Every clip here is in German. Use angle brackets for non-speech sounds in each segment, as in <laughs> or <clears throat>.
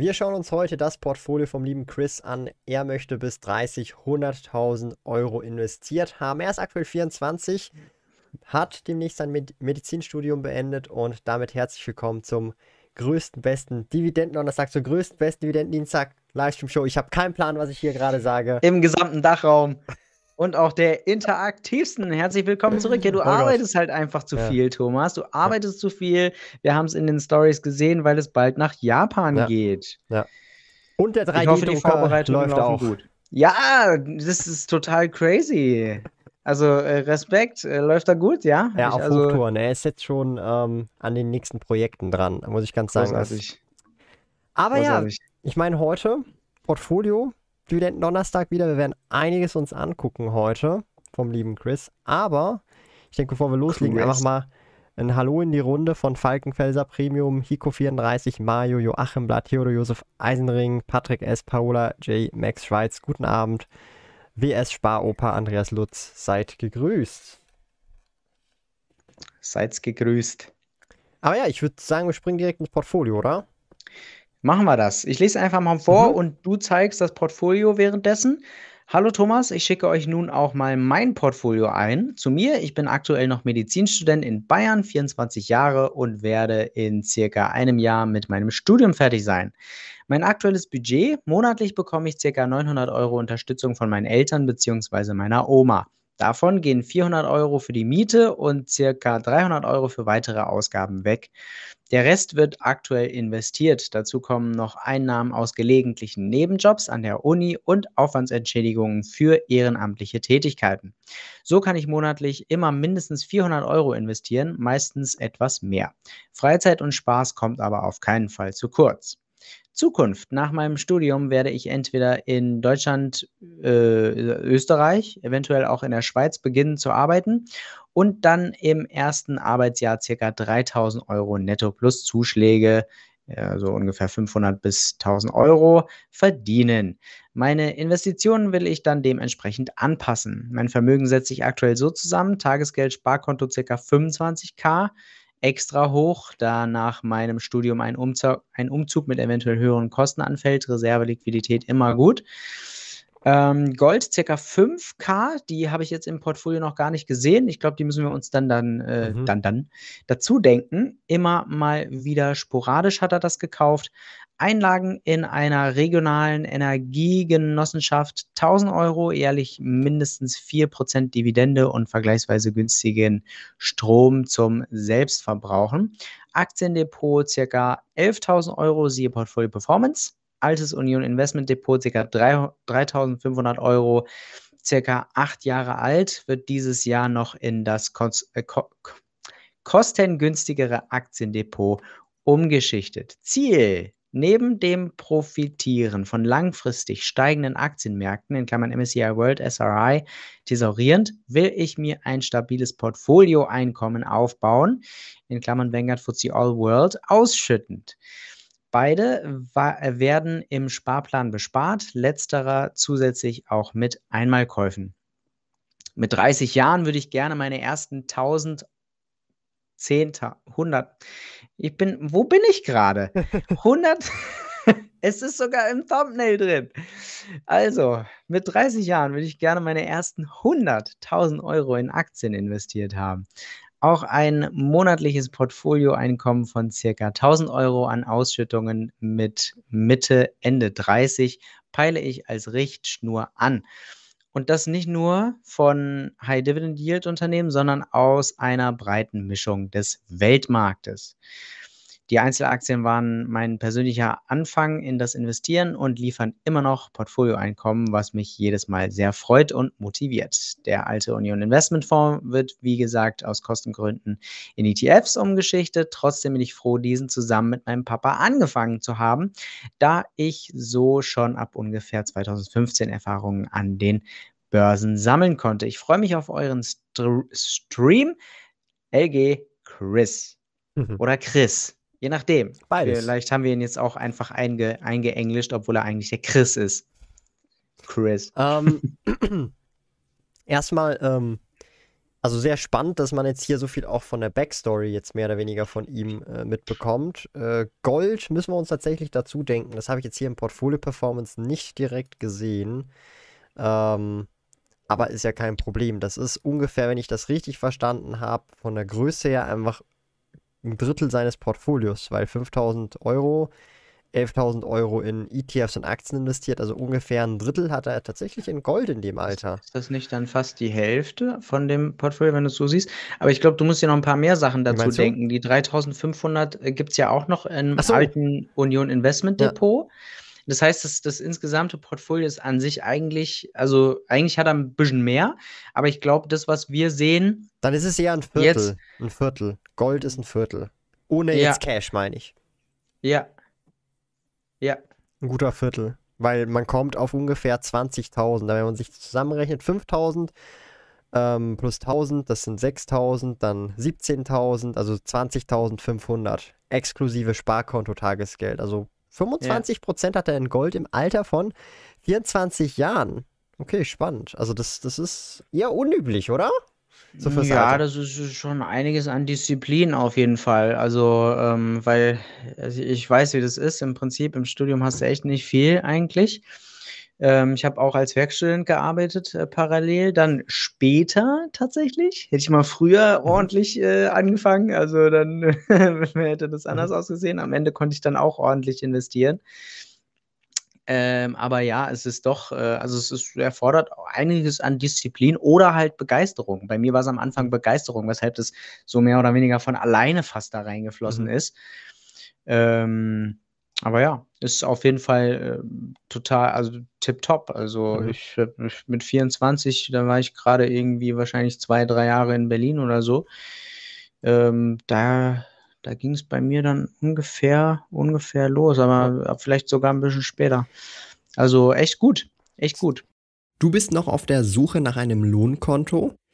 Wir schauen uns heute das Portfolio vom lieben Chris an. Er möchte bis 30, 100.000 Euro investiert haben. Er ist aktuell 24, hat demnächst sein Medizinstudium beendet und damit herzlich willkommen zum größten, besten Dividenden-Donnerstag, zur größten, besten Dividendendienstag Livestream-Show. Ich habe keinen Plan, was ich hier gerade sage. Im gesamten Dachraum und auch der interaktivsten. Herzlich willkommen zurück. Ja, du oh arbeitest Gott. halt einfach zu ja. viel, Thomas. Du arbeitest ja. zu viel. Wir haben es in den Stories gesehen, weil es bald nach Japan ja. geht. Ja. Und der 3 d Vorbereitung läuft auch gut. Ja, das ist total crazy. Also äh, Respekt, äh, läuft da gut, ja? Ja, ich, auf also, Hochtouren. Er ist jetzt schon ähm, an den nächsten Projekten dran, muss ich ganz sagen. Großartig. Aber großartig. ja, ich meine heute Portfolio Studenten Donnerstag wieder. Wir werden einiges uns angucken heute vom lieben Chris. Aber ich denke, bevor wir loslegen, Chris. einfach mal ein Hallo in die Runde von Falkenfelser Premium, Hiko34, Mario, Joachim Blatt, Theodor Josef Eisenring, Patrick S., Paola J., Max Schweiz. Guten Abend. WS Sparoper, Andreas Lutz. Seid gegrüßt. Seid gegrüßt. Aber ja, ich würde sagen, wir springen direkt ins Portfolio, oder? Machen wir das. Ich lese einfach mal vor mhm. und du zeigst das Portfolio währenddessen. Hallo Thomas, ich schicke euch nun auch mal mein Portfolio ein. Zu mir, ich bin aktuell noch Medizinstudent in Bayern, 24 Jahre und werde in circa einem Jahr mit meinem Studium fertig sein. Mein aktuelles Budget, monatlich bekomme ich circa 900 Euro Unterstützung von meinen Eltern bzw. meiner Oma. Davon gehen 400 Euro für die Miete und circa 300 Euro für weitere Ausgaben weg. Der Rest wird aktuell investiert. Dazu kommen noch Einnahmen aus gelegentlichen Nebenjobs an der Uni und Aufwandsentschädigungen für ehrenamtliche Tätigkeiten. So kann ich monatlich immer mindestens 400 Euro investieren, meistens etwas mehr. Freizeit und Spaß kommt aber auf keinen Fall zu kurz. Zukunft. Nach meinem Studium werde ich entweder in Deutschland, äh, Österreich, eventuell auch in der Schweiz beginnen zu arbeiten und dann im ersten Arbeitsjahr ca. 3000 Euro netto plus Zuschläge, ja, so ungefähr 500 bis 1000 Euro verdienen. Meine Investitionen will ich dann dementsprechend anpassen. Mein Vermögen setzt sich aktuell so zusammen: Tagesgeld, Sparkonto ca. 25k extra hoch, da nach meinem Studium ein Umzug, ein Umzug mit eventuell höheren Kosten anfällt. Reserveliquidität immer gut. Ähm, Gold ca. 5K, die habe ich jetzt im Portfolio noch gar nicht gesehen. Ich glaube, die müssen wir uns dann dann, äh, mhm. dann, dann dazu denken. Immer mal wieder sporadisch hat er das gekauft. Einlagen in einer regionalen Energiegenossenschaft 1000 Euro, jährlich mindestens 4% Dividende und vergleichsweise günstigen Strom zum Selbstverbrauchen. Aktiendepot ca. 11.000 Euro, siehe Portfolio Performance. Altes Union Investment Depot ca. 3.500 Euro, circa acht Jahre alt, wird dieses Jahr noch in das Kos äh, kostengünstigere Aktiendepot umgeschichtet. Ziel Neben dem Profitieren von langfristig steigenden Aktienmärkten, in Klammern MSCI World, SRI, thesaurierend, will ich mir ein stabiles Portfolioeinkommen aufbauen, in Klammern Vanguard FTSE All World, ausschüttend. Beide werden im Sparplan bespart, letzterer zusätzlich auch mit Einmalkäufen. Mit 30 Jahren würde ich gerne meine ersten 1000 10, 100. Ich bin, wo bin ich gerade? <laughs> 100. <laughs> es ist sogar im Thumbnail drin. Also, mit 30 Jahren würde ich gerne meine ersten 100.000 Euro in Aktien investiert haben. Auch ein monatliches Portfolioeinkommen von circa 1000 Euro an Ausschüttungen mit Mitte, Ende 30 peile ich als Richtschnur an. Und das nicht nur von High Dividend Yield Unternehmen, sondern aus einer breiten Mischung des Weltmarktes. Die Einzelaktien waren mein persönlicher Anfang in das Investieren und liefern immer noch Portfolioeinkommen, was mich jedes Mal sehr freut und motiviert. Der alte Union Investment Fonds wird, wie gesagt, aus Kostengründen in ETFs umgeschichtet. Trotzdem bin ich froh, diesen zusammen mit meinem Papa angefangen zu haben, da ich so schon ab ungefähr 2015 Erfahrungen an den Börsen sammeln konnte. Ich freue mich auf euren St Stream. LG Chris mhm. oder Chris. Je nachdem. Beides. Vielleicht haben wir ihn jetzt auch einfach einge eingeenglischt, obwohl er eigentlich der Chris ist. Chris. Ähm, <clears throat> erstmal, ähm, also sehr spannend, dass man jetzt hier so viel auch von der Backstory jetzt mehr oder weniger von ihm äh, mitbekommt. Äh, Gold müssen wir uns tatsächlich dazu denken. Das habe ich jetzt hier im Portfolio Performance nicht direkt gesehen. Ähm, aber ist ja kein Problem. Das ist ungefähr, wenn ich das richtig verstanden habe, von der Größe her einfach ein Drittel seines Portfolios, weil 5000 Euro, 11.000 Euro in ETFs und Aktien investiert, also ungefähr ein Drittel hat er tatsächlich in Gold in dem Alter. Ist das nicht dann fast die Hälfte von dem Portfolio, wenn du es so siehst? Aber ich glaube, du musst dir noch ein paar mehr Sachen dazu denken. Die 3500 gibt es ja auch noch im so. alten Union Investment Depot. Ja. Das heißt, das, das insgesamte Portfolio ist an sich eigentlich, also eigentlich hat er ein bisschen mehr, aber ich glaube, das, was wir sehen. Dann ist es eher ein Viertel. Jetzt, ein Viertel. Gold ist ein Viertel. Ohne ja. jetzt Cash, meine ich. Ja. Ja. Ein guter Viertel. Weil man kommt auf ungefähr 20.000. Wenn man sich zusammenrechnet, 5.000 ähm, plus 1.000, das sind 6.000, dann 17.000, also 20.500 exklusive Sparkonto-Tagesgeld. Also 25 Prozent hat er in Gold im Alter von 24 Jahren. Okay, spannend. Also das, das ist eher unüblich, oder? So ja, Alter. das ist schon einiges an Disziplin auf jeden Fall. Also, ähm, weil also ich weiß, wie das ist. Im Prinzip im Studium hast du echt nicht viel eigentlich. Ähm, ich habe auch als Werkstudent gearbeitet äh, parallel. Dann später tatsächlich. Hätte ich mal früher mhm. ordentlich äh, angefangen. Also dann <laughs> hätte das anders mhm. ausgesehen. Am Ende konnte ich dann auch ordentlich investieren. Ähm, aber ja, es ist doch, äh, also es ist, erfordert einiges an Disziplin oder halt Begeisterung. Bei mir war es am Anfang mhm. Begeisterung, weshalb das so mehr oder weniger von alleine fast da reingeflossen mhm. ist. Ähm, aber ja, ist auf jeden Fall äh, total, also tipptopp. Also mhm. ich, ich, mit 24, da war ich gerade irgendwie wahrscheinlich zwei, drei Jahre in Berlin oder so. Ähm, da da ging es bei mir dann ungefähr, ungefähr los, aber vielleicht sogar ein bisschen später. Also echt gut, echt gut. Du bist noch auf der Suche nach einem Lohnkonto?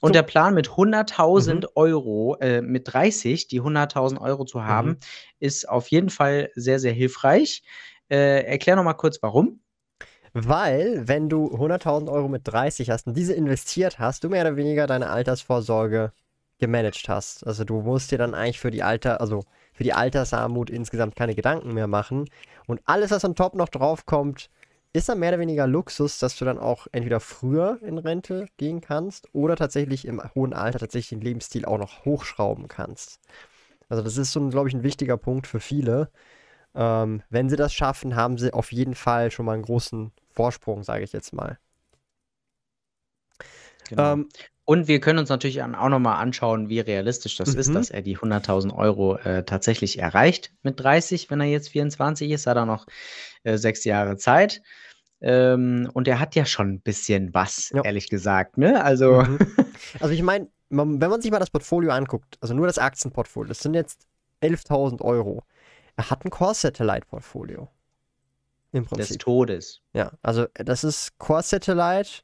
Und der Plan mit 100.000 mhm. Euro, äh, mit 30, die 100.000 Euro zu haben, mhm. ist auf jeden Fall sehr, sehr hilfreich. Äh, erklär noch mal kurz, warum. Weil, wenn du 100.000 Euro mit 30 hast und diese investiert hast, du mehr oder weniger deine Altersvorsorge gemanagt hast. Also du musst dir dann eigentlich für die Alter, also für die Altersarmut insgesamt keine Gedanken mehr machen. Und alles, was on top noch draufkommt, ist dann mehr oder weniger Luxus, dass du dann auch entweder früher in Rente gehen kannst oder tatsächlich im hohen Alter tatsächlich den Lebensstil auch noch hochschrauben kannst. Also das ist so, glaube ich, ein wichtiger Punkt für viele. Ähm, wenn sie das schaffen, haben sie auf jeden Fall schon mal einen großen Vorsprung, sage ich jetzt mal. Genau. Ähm, und wir können uns natürlich auch nochmal anschauen, wie realistisch das mhm. ist, dass er die 100.000 Euro äh, tatsächlich erreicht mit 30, wenn er jetzt 24 ist, hat er noch äh, sechs Jahre Zeit. Ähm, und er hat ja schon ein bisschen was, ja. ehrlich gesagt. Ne? Also, mhm. <laughs> also ich meine, wenn man sich mal das Portfolio anguckt, also nur das Aktienportfolio, das sind jetzt 11.000 Euro. Er hat ein Core-Satellite-Portfolio. Im Prinzip. Des Todes. Ja, also das ist Core-Satellite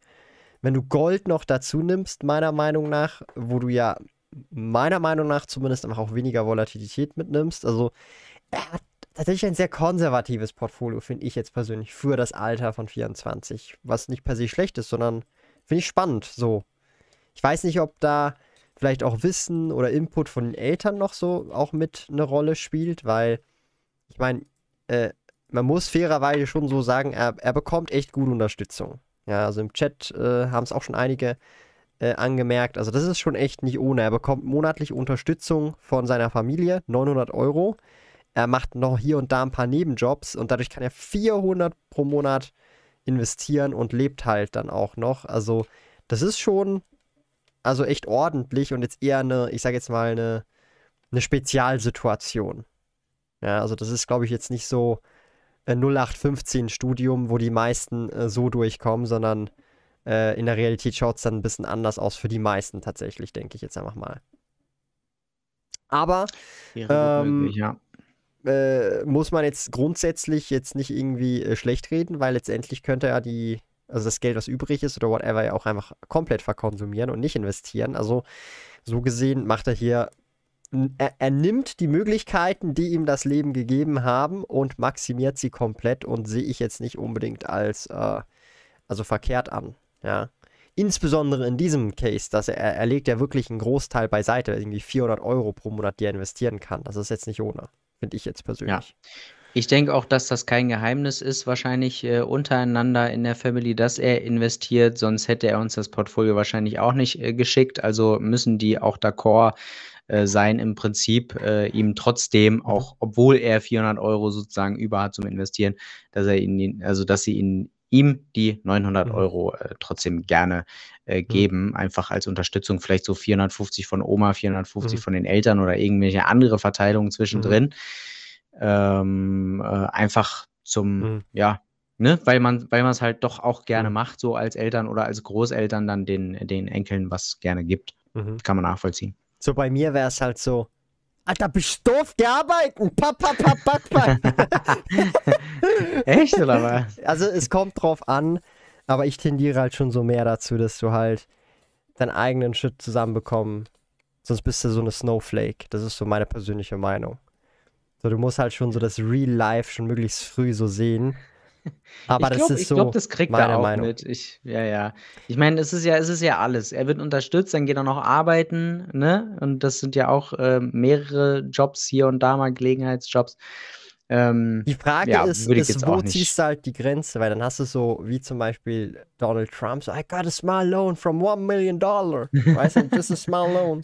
wenn du Gold noch dazu nimmst, meiner Meinung nach, wo du ja meiner Meinung nach zumindest auch weniger Volatilität mitnimmst, also er hat tatsächlich ein sehr konservatives Portfolio, finde ich jetzt persönlich, für das Alter von 24. Was nicht per se schlecht ist, sondern finde ich spannend so. Ich weiß nicht, ob da vielleicht auch Wissen oder Input von den Eltern noch so auch mit eine Rolle spielt, weil ich meine, äh, man muss fairerweise schon so sagen, er, er bekommt echt gute Unterstützung. Ja, also im Chat äh, haben es auch schon einige äh, angemerkt. Also das ist schon echt nicht ohne. Er bekommt monatlich Unterstützung von seiner Familie, 900 Euro. Er macht noch hier und da ein paar Nebenjobs und dadurch kann er 400 pro Monat investieren und lebt halt dann auch noch. Also das ist schon also echt ordentlich und jetzt eher eine, ich sage jetzt mal eine, eine Spezialsituation. Ja, also das ist glaube ich jetzt nicht so ein 0815 Studium, wo die meisten äh, so durchkommen, sondern äh, in der Realität schaut es dann ein bisschen anders aus für die meisten tatsächlich, denke ich jetzt einfach mal. Aber ähm, möglich, ja. Äh, muss man jetzt grundsätzlich jetzt nicht irgendwie äh, schlecht reden, weil letztendlich könnte er die, also das Geld, was übrig ist oder whatever, ja auch einfach komplett verkonsumieren und nicht investieren. Also so gesehen macht er hier er, er, nimmt die Möglichkeiten, die ihm das Leben gegeben haben und maximiert sie komplett und sehe ich jetzt nicht unbedingt als äh, also verkehrt an. Ja. Insbesondere in diesem Case, dass er, er legt ja wirklich einen Großteil beiseite, irgendwie 400 Euro pro Monat, die er investieren kann. Das ist jetzt nicht ohne, finde ich jetzt persönlich. Ja. Ich denke auch, dass das kein Geheimnis ist, wahrscheinlich äh, untereinander in der Family, dass er investiert, sonst hätte er uns das Portfolio wahrscheinlich auch nicht äh, geschickt. Also müssen die auch d'accord äh, sein, im Prinzip äh, ihm trotzdem, mhm. auch obwohl er 400 Euro sozusagen über hat zum Investieren, dass er ihn, also dass sie ihn ihm die 900 mhm. Euro äh, trotzdem gerne äh, mhm. geben, mhm. einfach als Unterstützung, vielleicht so 450 von Oma, 450 mhm. von den Eltern oder irgendwelche andere Verteilungen zwischendrin. Mhm. Ähm, äh, einfach zum, mhm. ja, ne, weil man, weil man es halt doch auch gerne macht, so als Eltern oder als Großeltern dann den, den Enkeln was gerne gibt. Kann man nachvollziehen. So bei mir wäre es halt so, Alter, bist du doof, geh arbeiten. Pa, pa, pa, pa, pa. <laughs> Echt, oder was? Also es kommt drauf an, aber ich tendiere halt schon so mehr dazu, dass du halt deinen eigenen Shit zusammenbekommen. Sonst bist du so eine Snowflake. Das ist so meine persönliche Meinung. So, du musst halt schon so das Real Life schon möglichst früh so sehen. <laughs> Aber ich glaub, das ist so. Ich glaube, das kriegt er auch Meinung. mit. Ich, ja, ja. Ich meine, es ist ja, es ist ja alles. Er wird unterstützt, dann geht er noch arbeiten, ne? Und das sind ja auch äh, mehrere Jobs hier und da mal Gelegenheitsjobs. Ähm, die Frage ja, ist, ist wo ziehst du halt die Grenze? Weil dann hast du so, wie zum Beispiel Donald Trump, so, I got a small loan from one million dollar. Weißt du, <laughs> just a small loan.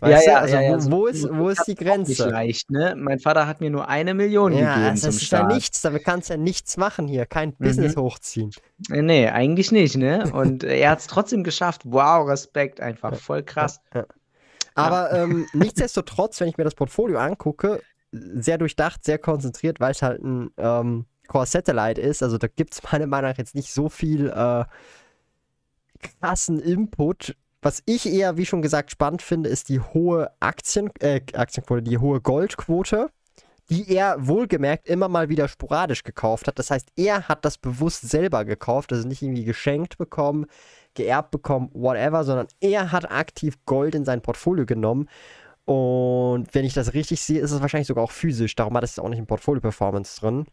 Weißt ja, ja, also, ja, ja, wo, wo ist, wo ist die Grenze? Nicht leicht, ne? Mein Vater hat mir nur eine Million ja, gegeben also das ist Start. ja nichts, damit kannst du ja nichts machen hier, kein mhm. Business hochziehen. Äh, nee, eigentlich nicht, ne? Und <laughs> er hat es trotzdem geschafft. Wow, Respekt einfach, voll krass. Aber ähm, nichtsdestotrotz, wenn ich mir das Portfolio angucke, sehr durchdacht, sehr konzentriert, weil es halt ein ähm, Core Satellite ist. Also da gibt es <laughs> meiner Meinung nach jetzt nicht so viel äh, krassen Input. Was ich eher, wie schon gesagt, spannend finde, ist die hohe Aktien, äh, Aktienquote, die hohe Goldquote, die er wohlgemerkt immer mal wieder sporadisch gekauft hat. Das heißt, er hat das bewusst selber gekauft, also nicht irgendwie geschenkt bekommen, geerbt bekommen, whatever, sondern er hat aktiv Gold in sein Portfolio genommen und wenn ich das richtig sehe, ist es wahrscheinlich sogar auch physisch. Darum hat es auch nicht in Portfolio-Performance drin.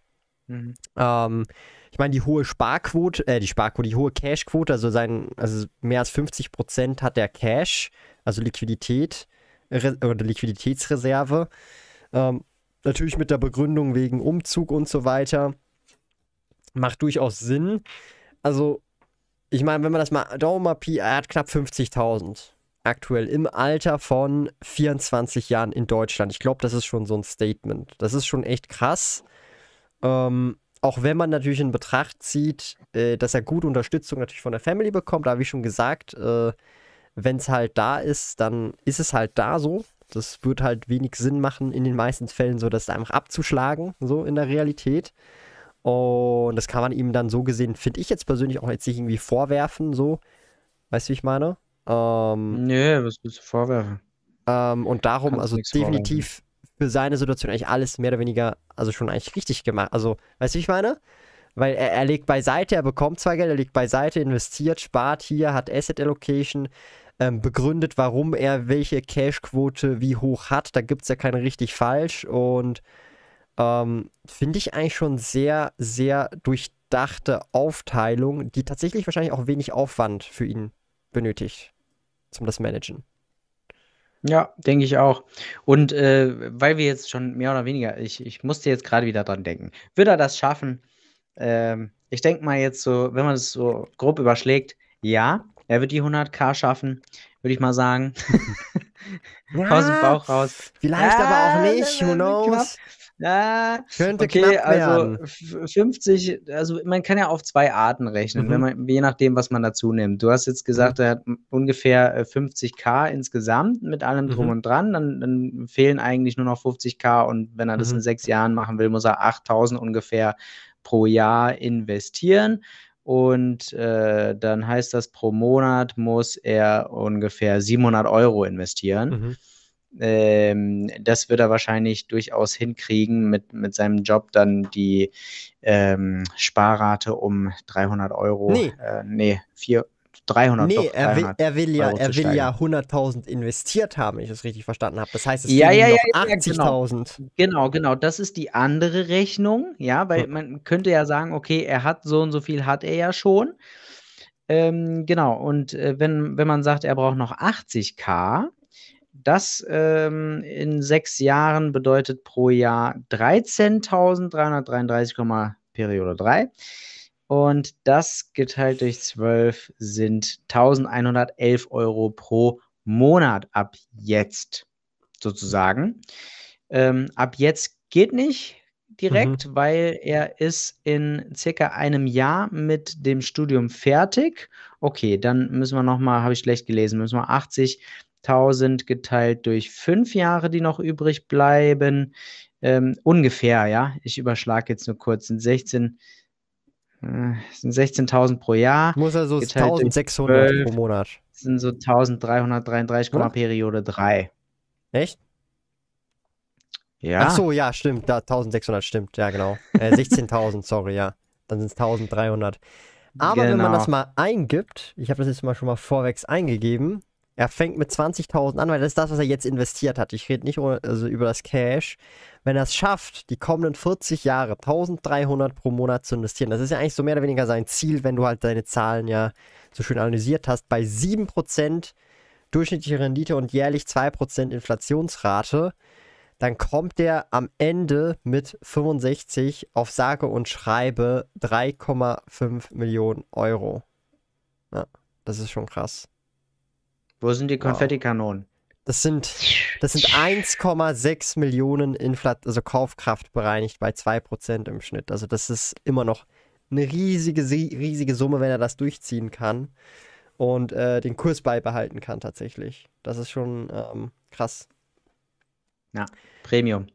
Mhm. Ähm, ich meine, die hohe Sparquote, äh, die Sparquote, die hohe Cashquote, also sein, also mehr als 50 Prozent hat der Cash, also Liquidität oder Liquiditätsreserve. Ähm, natürlich mit der Begründung wegen Umzug und so weiter. Macht durchaus Sinn. Also, ich meine, wenn man das mal, Daumen mal, er hat knapp 50.000 aktuell im Alter von 24 Jahren in Deutschland. Ich glaube, das ist schon so ein Statement. Das ist schon echt krass. Ähm, auch wenn man natürlich in Betracht zieht, äh, dass er gute Unterstützung natürlich von der Family bekommt, habe ich schon gesagt, äh, wenn es halt da ist, dann ist es halt da so. Das wird halt wenig Sinn machen, in den meisten Fällen so das einfach abzuschlagen, so in der Realität. Und das kann man ihm dann so gesehen, finde ich jetzt persönlich auch jetzt nicht irgendwie vorwerfen, so. Weißt du, wie ich meine? Ähm, nee, was willst du vorwerfen? Ähm, und darum, Kannst also definitiv für seine Situation eigentlich alles mehr oder weniger, also schon eigentlich richtig gemacht. Also, weißt du, wie ich meine? Weil er, er legt beiseite, er bekommt zwar Geld, er legt beiseite, investiert, spart hier, hat Asset Allocation, ähm, begründet, warum er welche Cash-Quote wie hoch hat. Da gibt es ja keine richtig falsch und ähm, finde ich eigentlich schon sehr, sehr durchdachte Aufteilung, die tatsächlich wahrscheinlich auch wenig Aufwand für ihn benötigt zum das Managen. Ja, denke ich auch. Und äh, weil wir jetzt schon mehr oder weniger, ich, ich musste jetzt gerade wieder dran denken, wird er das schaffen? Ähm, ich denke mal jetzt so, wenn man es so grob überschlägt, ja, er wird die 100k schaffen, würde ich mal sagen. <laughs> ja, Aus dem Bauch raus. Vielleicht ja, aber auch nicht, who knows? Ja, könnte okay, also 50, also man kann ja auf zwei Arten rechnen, mhm. man, je nachdem, was man dazu nimmt. Du hast jetzt gesagt, mhm. er hat ungefähr 50k äh, insgesamt mit allem drum mhm. und dran, dann, dann, fehlen eigentlich nur noch 50k und wenn er das in mhm. sechs Jahren machen will, muss er 8000 ungefähr pro Jahr investieren. Und äh, dann heißt das, pro Monat muss er ungefähr 700 Euro investieren. Ähm, das wird er wahrscheinlich durchaus hinkriegen, mit, mit seinem Job dann die ähm, Sparrate um 300 Euro. Nee, äh, nee 4, 300 Nee, doch, 300 er, will, er will ja, er will ja 100.000 investiert haben, wenn ich das richtig verstanden habe. Das heißt, es ja, ja, ja, noch 80.000. Genau. genau, genau. Das ist die andere Rechnung, ja, weil hm. man könnte ja sagen, okay, er hat so und so viel hat er ja schon. Ähm, genau, und äh, wenn, wenn man sagt, er braucht noch 80k, das ähm, in sechs Jahren bedeutet pro Jahr 13.333, Periode 3. Und das geteilt durch 12 sind 1111 Euro pro Monat ab jetzt sozusagen. Ähm, ab jetzt geht nicht direkt, mhm. weil er ist in circa einem Jahr mit dem Studium fertig. Okay, dann müssen wir nochmal, habe ich schlecht gelesen, müssen wir 80.000 geteilt durch fünf Jahre, die noch übrig bleiben. Ähm, ungefähr, ja. Ich überschlage jetzt nur kurz, sind 16, äh, sind 16.000 pro Jahr. Muss also 1.600 pro Monat. Sind so 1.333, ja? Periode 3. Echt? Ja. Ach so, ja, stimmt. Da 1.600 stimmt. Ja, genau. Äh, 16.000, <laughs> sorry, ja. Dann sind es 1.300. Aber genau. wenn man das genau. mal eingibt, ich habe das jetzt mal schon mal vorwegs eingegeben, er fängt mit 20.000 an, weil das ist das, was er jetzt investiert hat. Ich rede nicht also über das Cash. Wenn er es schafft, die kommenden 40 Jahre 1.300 pro Monat zu investieren, das ist ja eigentlich so mehr oder weniger sein Ziel, wenn du halt deine Zahlen ja so schön analysiert hast, bei 7% durchschnittliche Rendite und jährlich 2% Inflationsrate, dann kommt der am Ende mit 65 auf sage und schreibe 3,5 Millionen Euro. Ja, das ist schon krass. Wo sind die Konfettikanonen? Das sind, das sind 1,6 Millionen Inflat also Kaufkraft bereinigt bei 2% im Schnitt. Also das ist immer noch eine riesige, riesige Summe, wenn er das durchziehen kann und äh, den Kurs beibehalten kann tatsächlich. Das ist schon ähm, krass. Ja, Premium.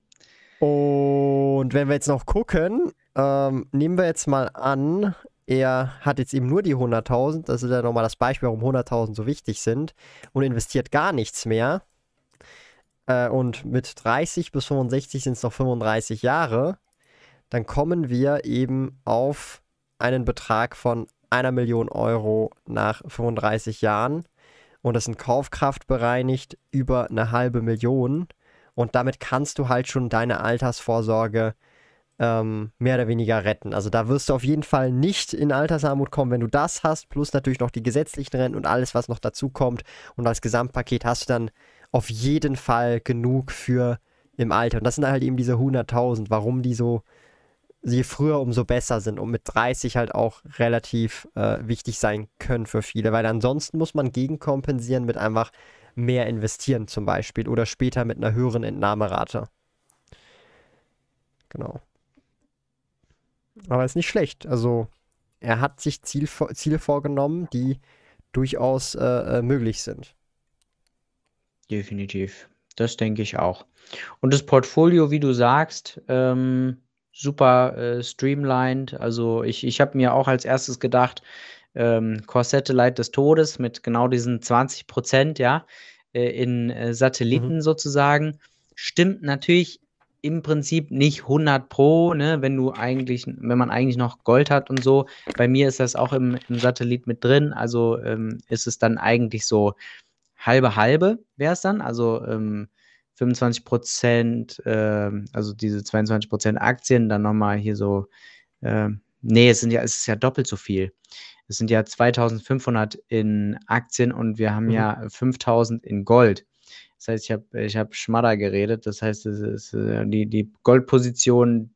Und wenn wir jetzt noch gucken, ähm, nehmen wir jetzt mal an, er hat jetzt eben nur die 100.000, das ist ja nochmal das Beispiel, warum 100.000 so wichtig sind, und investiert gar nichts mehr. Äh, und mit 30 bis 65 sind es noch 35 Jahre. Dann kommen wir eben auf einen Betrag von einer Million Euro nach 35 Jahren. Und das sind Kaufkraft bereinigt über eine halbe Million. Und damit kannst du halt schon deine Altersvorsorge ähm, mehr oder weniger retten. Also da wirst du auf jeden Fall nicht in Altersarmut kommen, wenn du das hast, plus natürlich noch die gesetzlichen Renten und alles, was noch dazu kommt. Und als Gesamtpaket hast du dann auf jeden Fall genug für im Alter. Und das sind halt eben diese 100.000, warum die so, je früher, umso besser sind und mit 30 halt auch relativ äh, wichtig sein können für viele, weil ansonsten muss man gegenkompensieren mit einfach mehr investieren zum Beispiel oder später mit einer höheren Entnahmerate. Genau. Aber ist nicht schlecht. Also er hat sich Ziel, Ziele vorgenommen, die durchaus äh, äh, möglich sind. Definitiv. Das denke ich auch. Und das Portfolio, wie du sagst, ähm, super äh, streamlined. Also ich, ich habe mir auch als erstes gedacht, ähm, Core Satellite des Todes mit genau diesen 20 Prozent, ja, äh, in äh, Satelliten mhm. sozusagen. Stimmt natürlich im Prinzip nicht 100 Pro, ne, wenn du eigentlich, wenn man eigentlich noch Gold hat und so. Bei mir ist das auch im, im Satellit mit drin, also ähm, ist es dann eigentlich so halbe halbe wäre es dann, also ähm, 25 Prozent, äh, also diese 22 Prozent Aktien, dann nochmal hier so, äh, nee, es sind ja, es ist ja doppelt so viel. Es sind ja 2500 in Aktien und wir haben mhm. ja 5000 in Gold. Das heißt, ich habe ich hab Schmadder geredet. Das heißt, es ist, äh, die, die Goldposition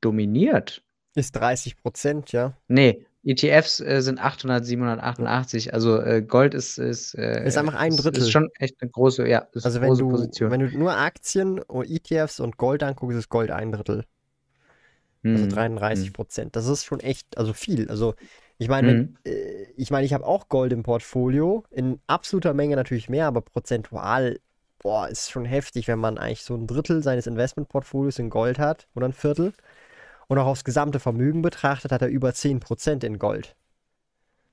dominiert. Ist 30 Prozent, ja? Nee, ETFs äh, sind 800, 788. Also äh, Gold ist ist, äh, ist einfach ein Drittel. Ist schon echt eine große, ja, also wenn du Position. wenn du nur Aktien und ETFs und Gold anguckst, ist Gold ein Drittel. Also 33 hm, hm. Prozent. Das ist schon echt, also viel. Also ich meine, mhm. äh, ich meine, ich habe auch Gold im Portfolio. In absoluter Menge natürlich mehr, aber prozentual, boah, ist schon heftig, wenn man eigentlich so ein Drittel seines Investmentportfolios in Gold hat oder ein Viertel. Und auch aufs gesamte Vermögen betrachtet hat er über 10% in Gold.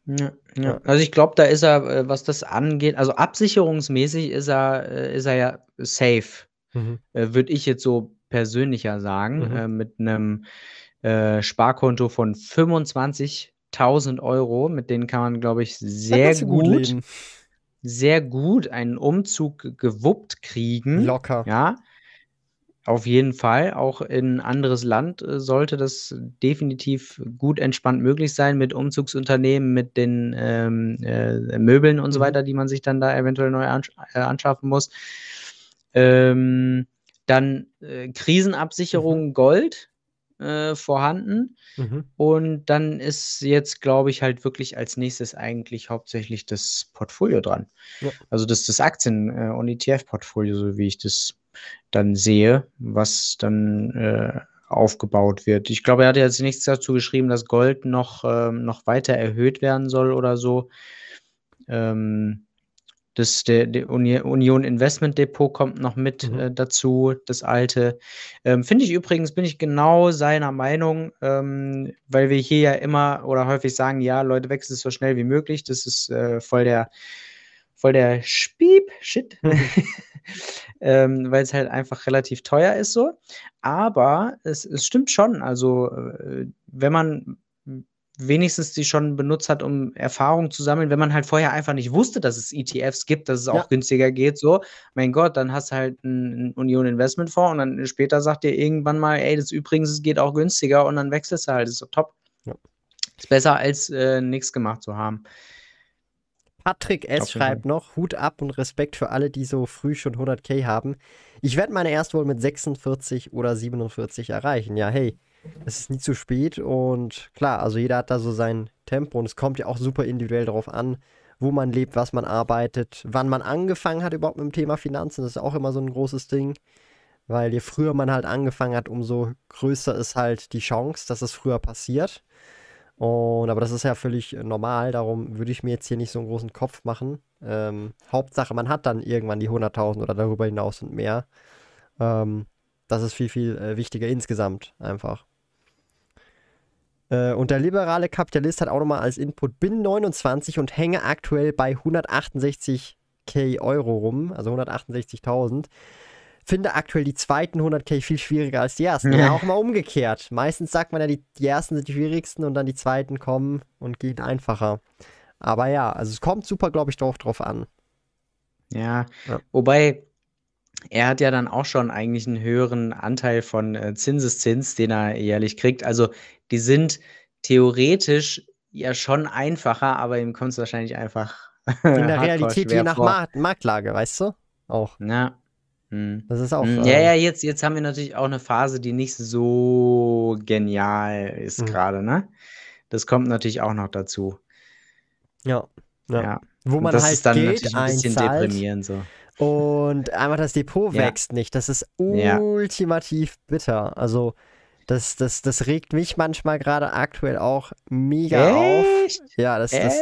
Ja, ja. Also ich glaube, da ist er, äh, was das angeht, also absicherungsmäßig ist er, äh, ist er ja safe, mhm. Äh, würde ich jetzt so persönlicher sagen, mhm. mit einem Sparkonto von 25.000 Euro, mit denen kann man, glaube ich, sehr gut, gut sehr gut einen Umzug gewuppt kriegen. Locker. Ja. Auf jeden Fall. Auch in ein anderes Land äh, sollte das definitiv gut entspannt möglich sein mit Umzugsunternehmen, mit den ähm, äh, Möbeln und so mhm. weiter, die man sich dann da eventuell neu ansch äh, anschaffen muss. Ähm, dann äh, Krisenabsicherung mhm. Gold äh, vorhanden. Mhm. Und dann ist jetzt, glaube ich, halt wirklich als nächstes eigentlich hauptsächlich das Portfolio dran. Ja. Also das, das Aktien- äh, und ETF-Portfolio, so wie ich das dann sehe, was dann äh, aufgebaut wird. Ich glaube, er hat jetzt nichts dazu geschrieben, dass Gold noch, ähm, noch weiter erhöht werden soll oder so. Ähm, das, der, der Union Investment Depot kommt noch mit mhm. äh, dazu, das alte. Ähm, Finde ich übrigens, bin ich genau seiner Meinung, ähm, weil wir hier ja immer oder häufig sagen, ja, Leute, wechseln so schnell wie möglich. Das ist äh, voll der, voll der Spiep, Shit. <laughs> ähm, weil es halt einfach relativ teuer ist so. Aber es, es stimmt schon. Also, äh, wenn man wenigstens die schon benutzt hat, um Erfahrung zu sammeln, wenn man halt vorher einfach nicht wusste, dass es ETFs gibt, dass es auch ja. günstiger geht, so, mein Gott, dann hast du halt einen Union Investment Fonds und dann später sagt dir irgendwann mal, ey, das übrigens, es geht auch günstiger und dann wechselst du halt, das ist so top. Ja. Ist besser als äh, nichts gemacht zu haben. Patrick S. schreibt noch, Hut ab und Respekt für alle, die so früh schon 100k haben. Ich werde meine erst wohl mit 46 oder 47 erreichen. Ja, hey, es ist nie zu spät und klar, also jeder hat da so sein Tempo und es kommt ja auch super individuell darauf an, wo man lebt, was man arbeitet, wann man angefangen hat überhaupt mit dem Thema Finanzen. Das ist auch immer so ein großes Ding, weil je früher man halt angefangen hat, umso größer ist halt die Chance, dass es früher passiert. Und, aber das ist ja völlig normal, darum würde ich mir jetzt hier nicht so einen großen Kopf machen. Ähm, Hauptsache, man hat dann irgendwann die 100.000 oder darüber hinaus und mehr. Ähm, das ist viel, viel äh, wichtiger insgesamt einfach. Äh, und der liberale Kapitalist hat auch nochmal als Input, bin 29 und hänge aktuell bei 168k Euro rum, also 168.000 finde aktuell die zweiten 100k viel schwieriger als die ersten. Ja, auch mal umgekehrt. Meistens sagt man ja, die, die ersten sind die schwierigsten und dann die zweiten kommen und gehen einfacher. Aber ja, also es kommt super, glaube ich, drauf, drauf an. Ja, ja, wobei er hat ja dann auch schon eigentlich einen höheren Anteil von äh, Zinseszins, den er jährlich kriegt. Also die sind theoretisch ja schon einfacher, aber ihm kommt es wahrscheinlich einfach. In der <laughs> Realität je nach Markt, Marktlage, weißt du? Auch. Ja. Hm. Das ist auch. Hm, ja, ja, jetzt, jetzt haben wir natürlich auch eine Phase, die nicht so genial ist mhm. gerade, ne? Das kommt natürlich auch noch dazu. Ja. Ja. ja. Wo man das halt ist dann Geld natürlich ein bisschen einzahlt. deprimierend so. Und einfach das Depot ja. wächst nicht. Das ist ultimativ bitter. Also, das, das, das regt mich manchmal gerade aktuell auch mega Echt? auf. Ja, das, das,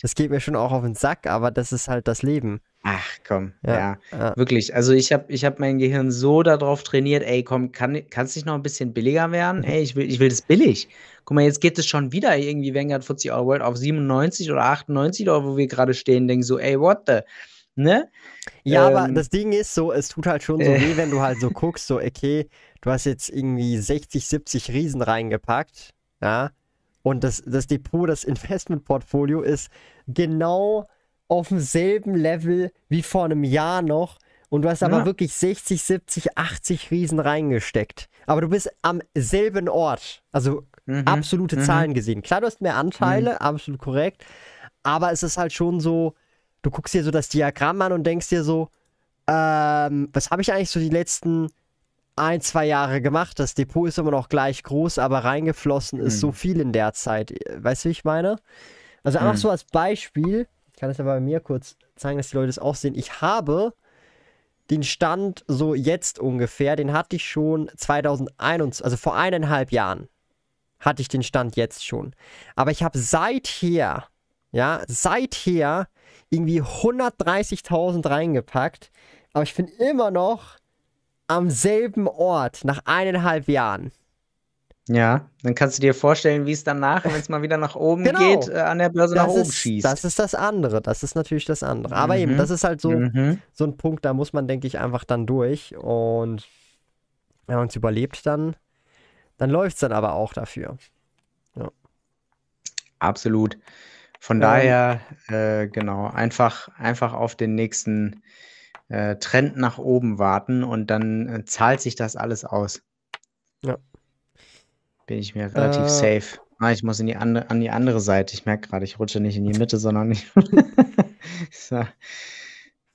das geht mir schon auch auf den Sack, aber das ist halt das Leben. Ach komm, ja, ja. ja. wirklich. Also ich habe ich hab mein Gehirn so darauf trainiert, ey, komm, kann es nicht noch ein bisschen billiger werden? Mhm. Ey, ich will, ich will das billig. Guck mal, jetzt geht es schon wieder irgendwie Vanguard 40 Euro World auf 97 oder 98 Euro, wo wir gerade stehen, denken so, ey, what the? Ne? Ja, ähm, aber das Ding ist so, es tut halt schon so äh. weh, wenn du halt so guckst, so, okay, du hast jetzt irgendwie 60, 70 Riesen reingepackt, ja, und das, das Depot, das Investmentportfolio ist genau auf demselben Level wie vor einem Jahr noch. Und du hast aber ja. wirklich 60, 70, 80 Riesen reingesteckt. Aber du bist am selben Ort. Also mhm. absolute mhm. Zahlen gesehen. Klar, du hast mehr Anteile, mhm. absolut korrekt. Aber es ist halt schon so, du guckst dir so das Diagramm an und denkst dir so, Ähm, was habe ich eigentlich so die letzten ein, zwei Jahre gemacht? Das Depot ist immer noch gleich groß, aber reingeflossen ist so hm. viel in der Zeit. Weißt du, wie ich meine? Also einfach hm. so als Beispiel, ich kann es ja bei mir kurz zeigen, dass die Leute es auch sehen. Ich habe den Stand so jetzt ungefähr, den hatte ich schon 2021, also vor eineinhalb Jahren hatte ich den Stand jetzt schon. Aber ich habe seither, ja, seither irgendwie 130.000 reingepackt. Aber ich bin immer noch am selben Ort nach eineinhalb Jahren. Ja, dann kannst du dir vorstellen, wie es danach, wenn es mal wieder nach oben genau. geht, äh, an der Börse das nach oben schießt. Das ist das andere, das ist natürlich das andere. Aber mhm. eben, das ist halt so, mhm. so ein Punkt, da muss man, denke ich, einfach dann durch. Und wenn man es überlebt, dann, dann läuft es dann aber auch dafür. Ja. Absolut. Von ähm, daher, äh, genau, einfach, einfach auf den nächsten äh, Trend nach oben warten und dann äh, zahlt sich das alles aus. Ja. Bin ich mir relativ äh, safe. Ah, ich muss in die andere, an die andere Seite. Ich merke gerade, ich rutsche nicht in die Mitte, sondern <laughs> <laughs> nicht. so.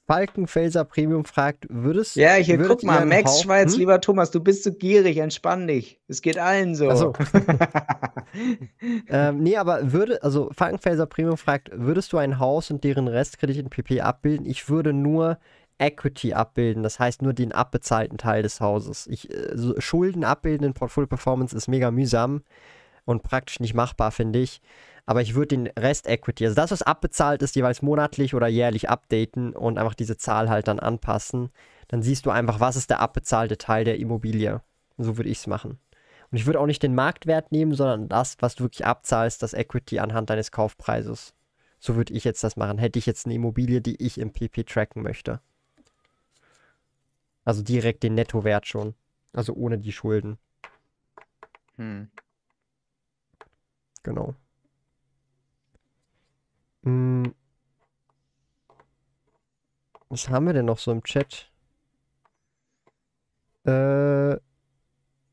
Falkenfelser Premium fragt, würdest Ja, hier guck mal, Max Haupt, Schweiz, hm? lieber Thomas, du bist zu so gierig, entspann dich. Es geht allen so. Also. <laughs> ähm, nee, aber würde, also Falkenfelser Premium fragt, würdest du ein Haus und deren Restkredit in PP abbilden? Ich würde nur Equity abbilden, das heißt nur den abbezahlten Teil des Hauses. Ich, äh, so Schulden abbilden in Portfolio Performance ist mega mühsam und praktisch nicht machbar, finde ich. Aber ich würde den Rest Equity, also das, was abbezahlt ist, jeweils monatlich oder jährlich updaten und einfach diese Zahl halt dann anpassen. Dann siehst du einfach, was ist der abbezahlte Teil der Immobilie. So würde ich es machen. Und ich würde auch nicht den Marktwert nehmen, sondern das, was du wirklich abzahlst, das Equity anhand deines Kaufpreises. So würde ich jetzt das machen. Hätte ich jetzt eine Immobilie, die ich im PP tracken möchte. Also direkt den Nettowert schon. Also ohne die Schulden. Hm. Genau. Hm. Was haben wir denn noch so im Chat? Äh,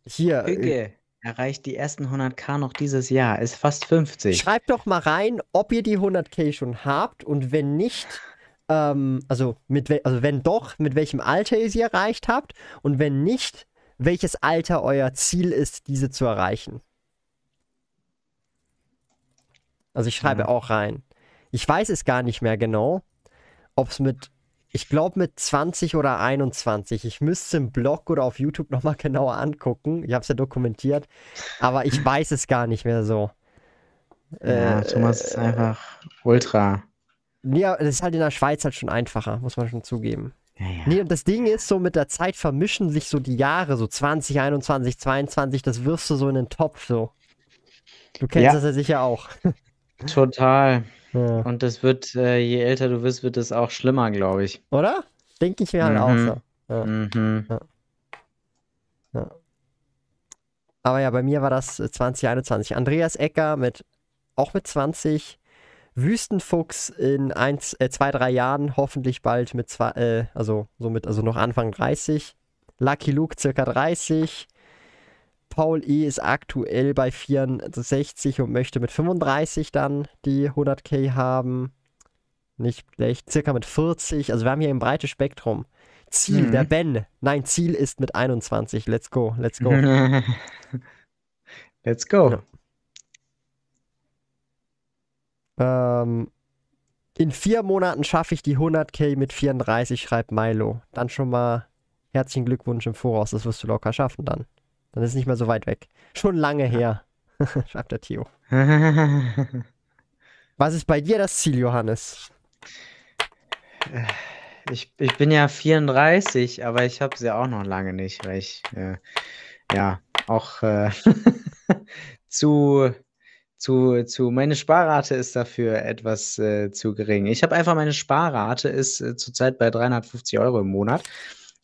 hier. Hüge erreicht die ersten 100k noch dieses Jahr. Ist fast 50. Schreibt doch mal rein, ob ihr die 100k schon habt und wenn nicht, ähm, also, mit also wenn doch, mit welchem Alter ihr sie erreicht habt und wenn nicht, welches Alter euer Ziel ist, diese zu erreichen. Also ich schreibe mhm. auch rein. Ich weiß es gar nicht mehr genau, ob es mit, ich glaube mit 20 oder 21. Ich müsste im Blog oder auf YouTube nochmal <laughs> genauer angucken. Ich habe es ja dokumentiert, aber ich weiß es gar nicht mehr so. Ja, äh, Thomas ist einfach ultra ja, das ist halt in der Schweiz halt schon einfacher, muss man schon zugeben. Ja, ja. Nee, und das Ding ist, so mit der Zeit vermischen sich so die Jahre, so 20, 21, 22, das wirfst du so in den Topf so. Du kennst ja. das ja sicher auch. <laughs> Total. Ja. Und das wird, äh, je älter du wirst, wird es auch schlimmer, glaube ich. Oder? Denke ich mir halt mhm. auch so. Ja. Mhm. Ja. Aber ja, bei mir war das 2021. Äh, Andreas Ecker mit auch mit 20, Wüstenfuchs in eins, äh, zwei, drei Jahren, hoffentlich bald mit zwei, äh, also somit, also noch Anfang 30. Lucky Luke circa 30. Paul E. ist aktuell bei 64 und möchte mit 35 dann die 100k haben. Nicht schlecht, circa mit 40. Also wir haben hier ein breites Spektrum. Ziel, mhm. der Ben. Nein, Ziel ist mit 21. Let's go, let's go. <laughs> let's go. Ja. Ähm, in vier Monaten schaffe ich die 100k mit 34, schreibt Milo. Dann schon mal herzlichen Glückwunsch im Voraus, das wirst du locker schaffen dann. Dann ist es nicht mehr so weit weg. Schon lange her, <laughs> schreibt der Theo. <laughs> Was ist bei dir das Ziel, Johannes? Ich, ich bin ja 34, aber ich habe es ja auch noch lange nicht, weil ich äh, ja auch äh, <laughs> zu zu, zu meine Sparrate ist dafür etwas äh, zu gering. Ich habe einfach meine Sparrate ist äh, zurzeit bei 350 Euro im Monat.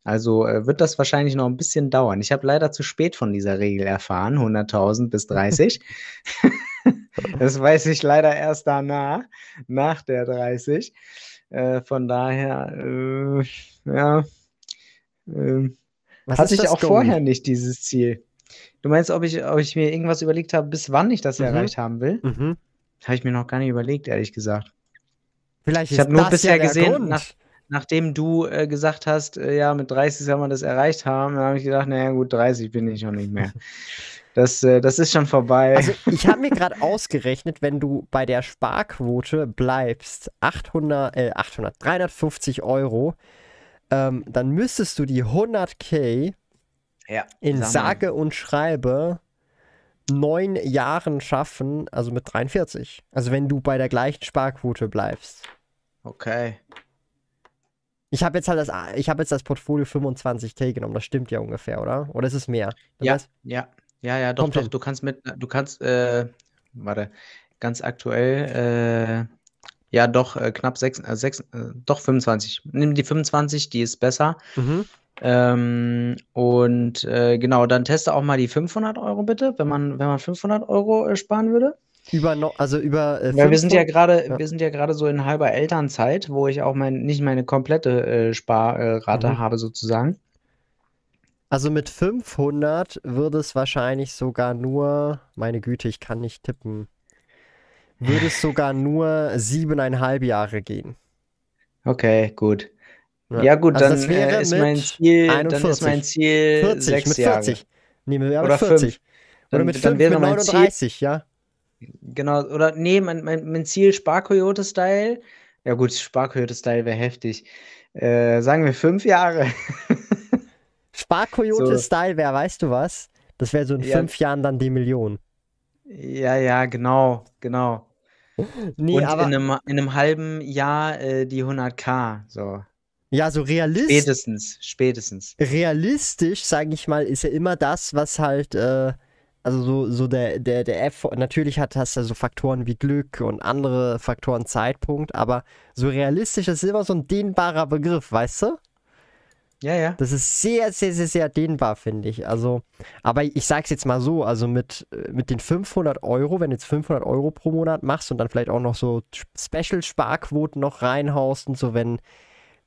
Also äh, wird das wahrscheinlich noch ein bisschen dauern. Ich habe leider zu spät von dieser Regel erfahren, 100.000 bis 30. <laughs> das weiß ich leider erst danach, nach der 30. Äh, von daher, äh, ja, ähm, hatte ich auch vorher nicht dieses Ziel. Du meinst, ob ich, ob ich mir irgendwas überlegt habe, bis wann ich das mhm. erreicht haben will? Mhm. Habe ich mir noch gar nicht überlegt, ehrlich gesagt. Vielleicht ich habe nur bisher ja gesehen, nach, nachdem du äh, gesagt hast, äh, ja, mit 30 soll man das erreicht haben, dann habe ich gedacht, naja, gut, 30 bin ich noch nicht mehr. <laughs> Das, äh, das ist schon vorbei. Also ich habe mir gerade ausgerechnet, wenn du bei der Sparquote bleibst, 800, äh, 800, 350 Euro, ähm, dann müsstest du die 100k ja, in sage und schreibe neun Jahren schaffen, also mit 43. Also wenn du bei der gleichen Sparquote bleibst. Okay. Ich habe jetzt halt das, ich habe jetzt das Portfolio 25k genommen, das stimmt ja ungefähr, oder? Oder ist es mehr? Du ja, weißt? ja, ja, ja, doch, Kommt doch. Hin. Du kannst mit, du kannst, äh, warte, ganz aktuell, äh, ja, doch, äh, knapp 6, äh, 6 äh, doch 25. Nimm die 25, die ist besser. Mhm. Ähm, und äh, genau, dann teste auch mal die 500 Euro bitte, wenn man, wenn man 500 Euro äh, sparen würde. Über no, also über äh, Weil wir sind ja gerade ja. wir sind ja gerade so in halber Elternzeit, wo ich auch mein nicht meine komplette äh, Sparrate mhm. habe sozusagen. Also mit 500 würde es wahrscheinlich sogar nur, meine Güte, ich kann nicht tippen, würde es sogar nur siebeneinhalb Jahre gehen. Okay, gut. Ja, ja gut, also dann, äh, ist mein Ziel, dann ist mein Ziel 40, sechs mit 40. Jahre. Nehmen wir Oder 40. 5. Oder mit 5, mit 39, Ziel, ja. Genau, oder nee, mein, mein, mein Ziel Sparkoyote-Style. Ja gut, Sparkoyote-Style wäre heftig. Äh, sagen wir fünf Jahre. <laughs> Sparkoyote-Style wäre, weißt du was? Das wäre so in ja. fünf Jahren dann die Million. Ja, ja, genau, genau. Nee, Und aber in einem, in einem halben Jahr äh, die 100k, so. Ja, so realistisch. Spätestens, spätestens. Realistisch, sage ich mal, ist ja immer das, was halt, äh, also so, so der, der, der F, natürlich hat, hast du so Faktoren wie Glück und andere Faktoren Zeitpunkt, aber so realistisch ist immer so ein dehnbarer Begriff, weißt du? Ja, ja. Das ist sehr, sehr, sehr, sehr dehnbar, finde ich. Also, aber ich sag's jetzt mal so, also mit, mit den 500 Euro, wenn du jetzt 500 Euro pro Monat machst und dann vielleicht auch noch so Special-Sparquoten noch reinhaust und so, wenn,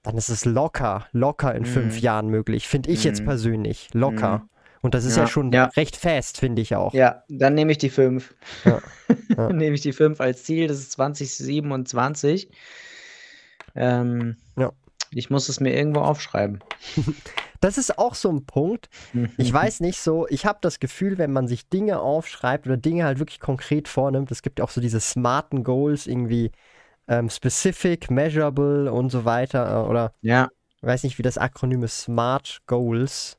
dann ist es locker, locker in mm. fünf Jahren möglich, finde ich mm. jetzt mhm. persönlich. Locker. Mm. Und das ist ja, ja schon ja. recht fest, finde ich auch. Ja, dann nehme ich die fünf. Ja. <laughs> dann nehme ich die fünf als Ziel, das ist 2027. Ähm, ja. Ich muss es mir irgendwo aufschreiben. <laughs> Das ist auch so ein Punkt. Ich <laughs> weiß nicht so, ich habe das Gefühl, wenn man sich Dinge aufschreibt oder Dinge halt wirklich konkret vornimmt, es gibt ja auch so diese smarten Goals, irgendwie ähm, specific, measurable und so weiter. Äh, oder ja. ich weiß nicht, wie das Akronym ist, Smart Goals.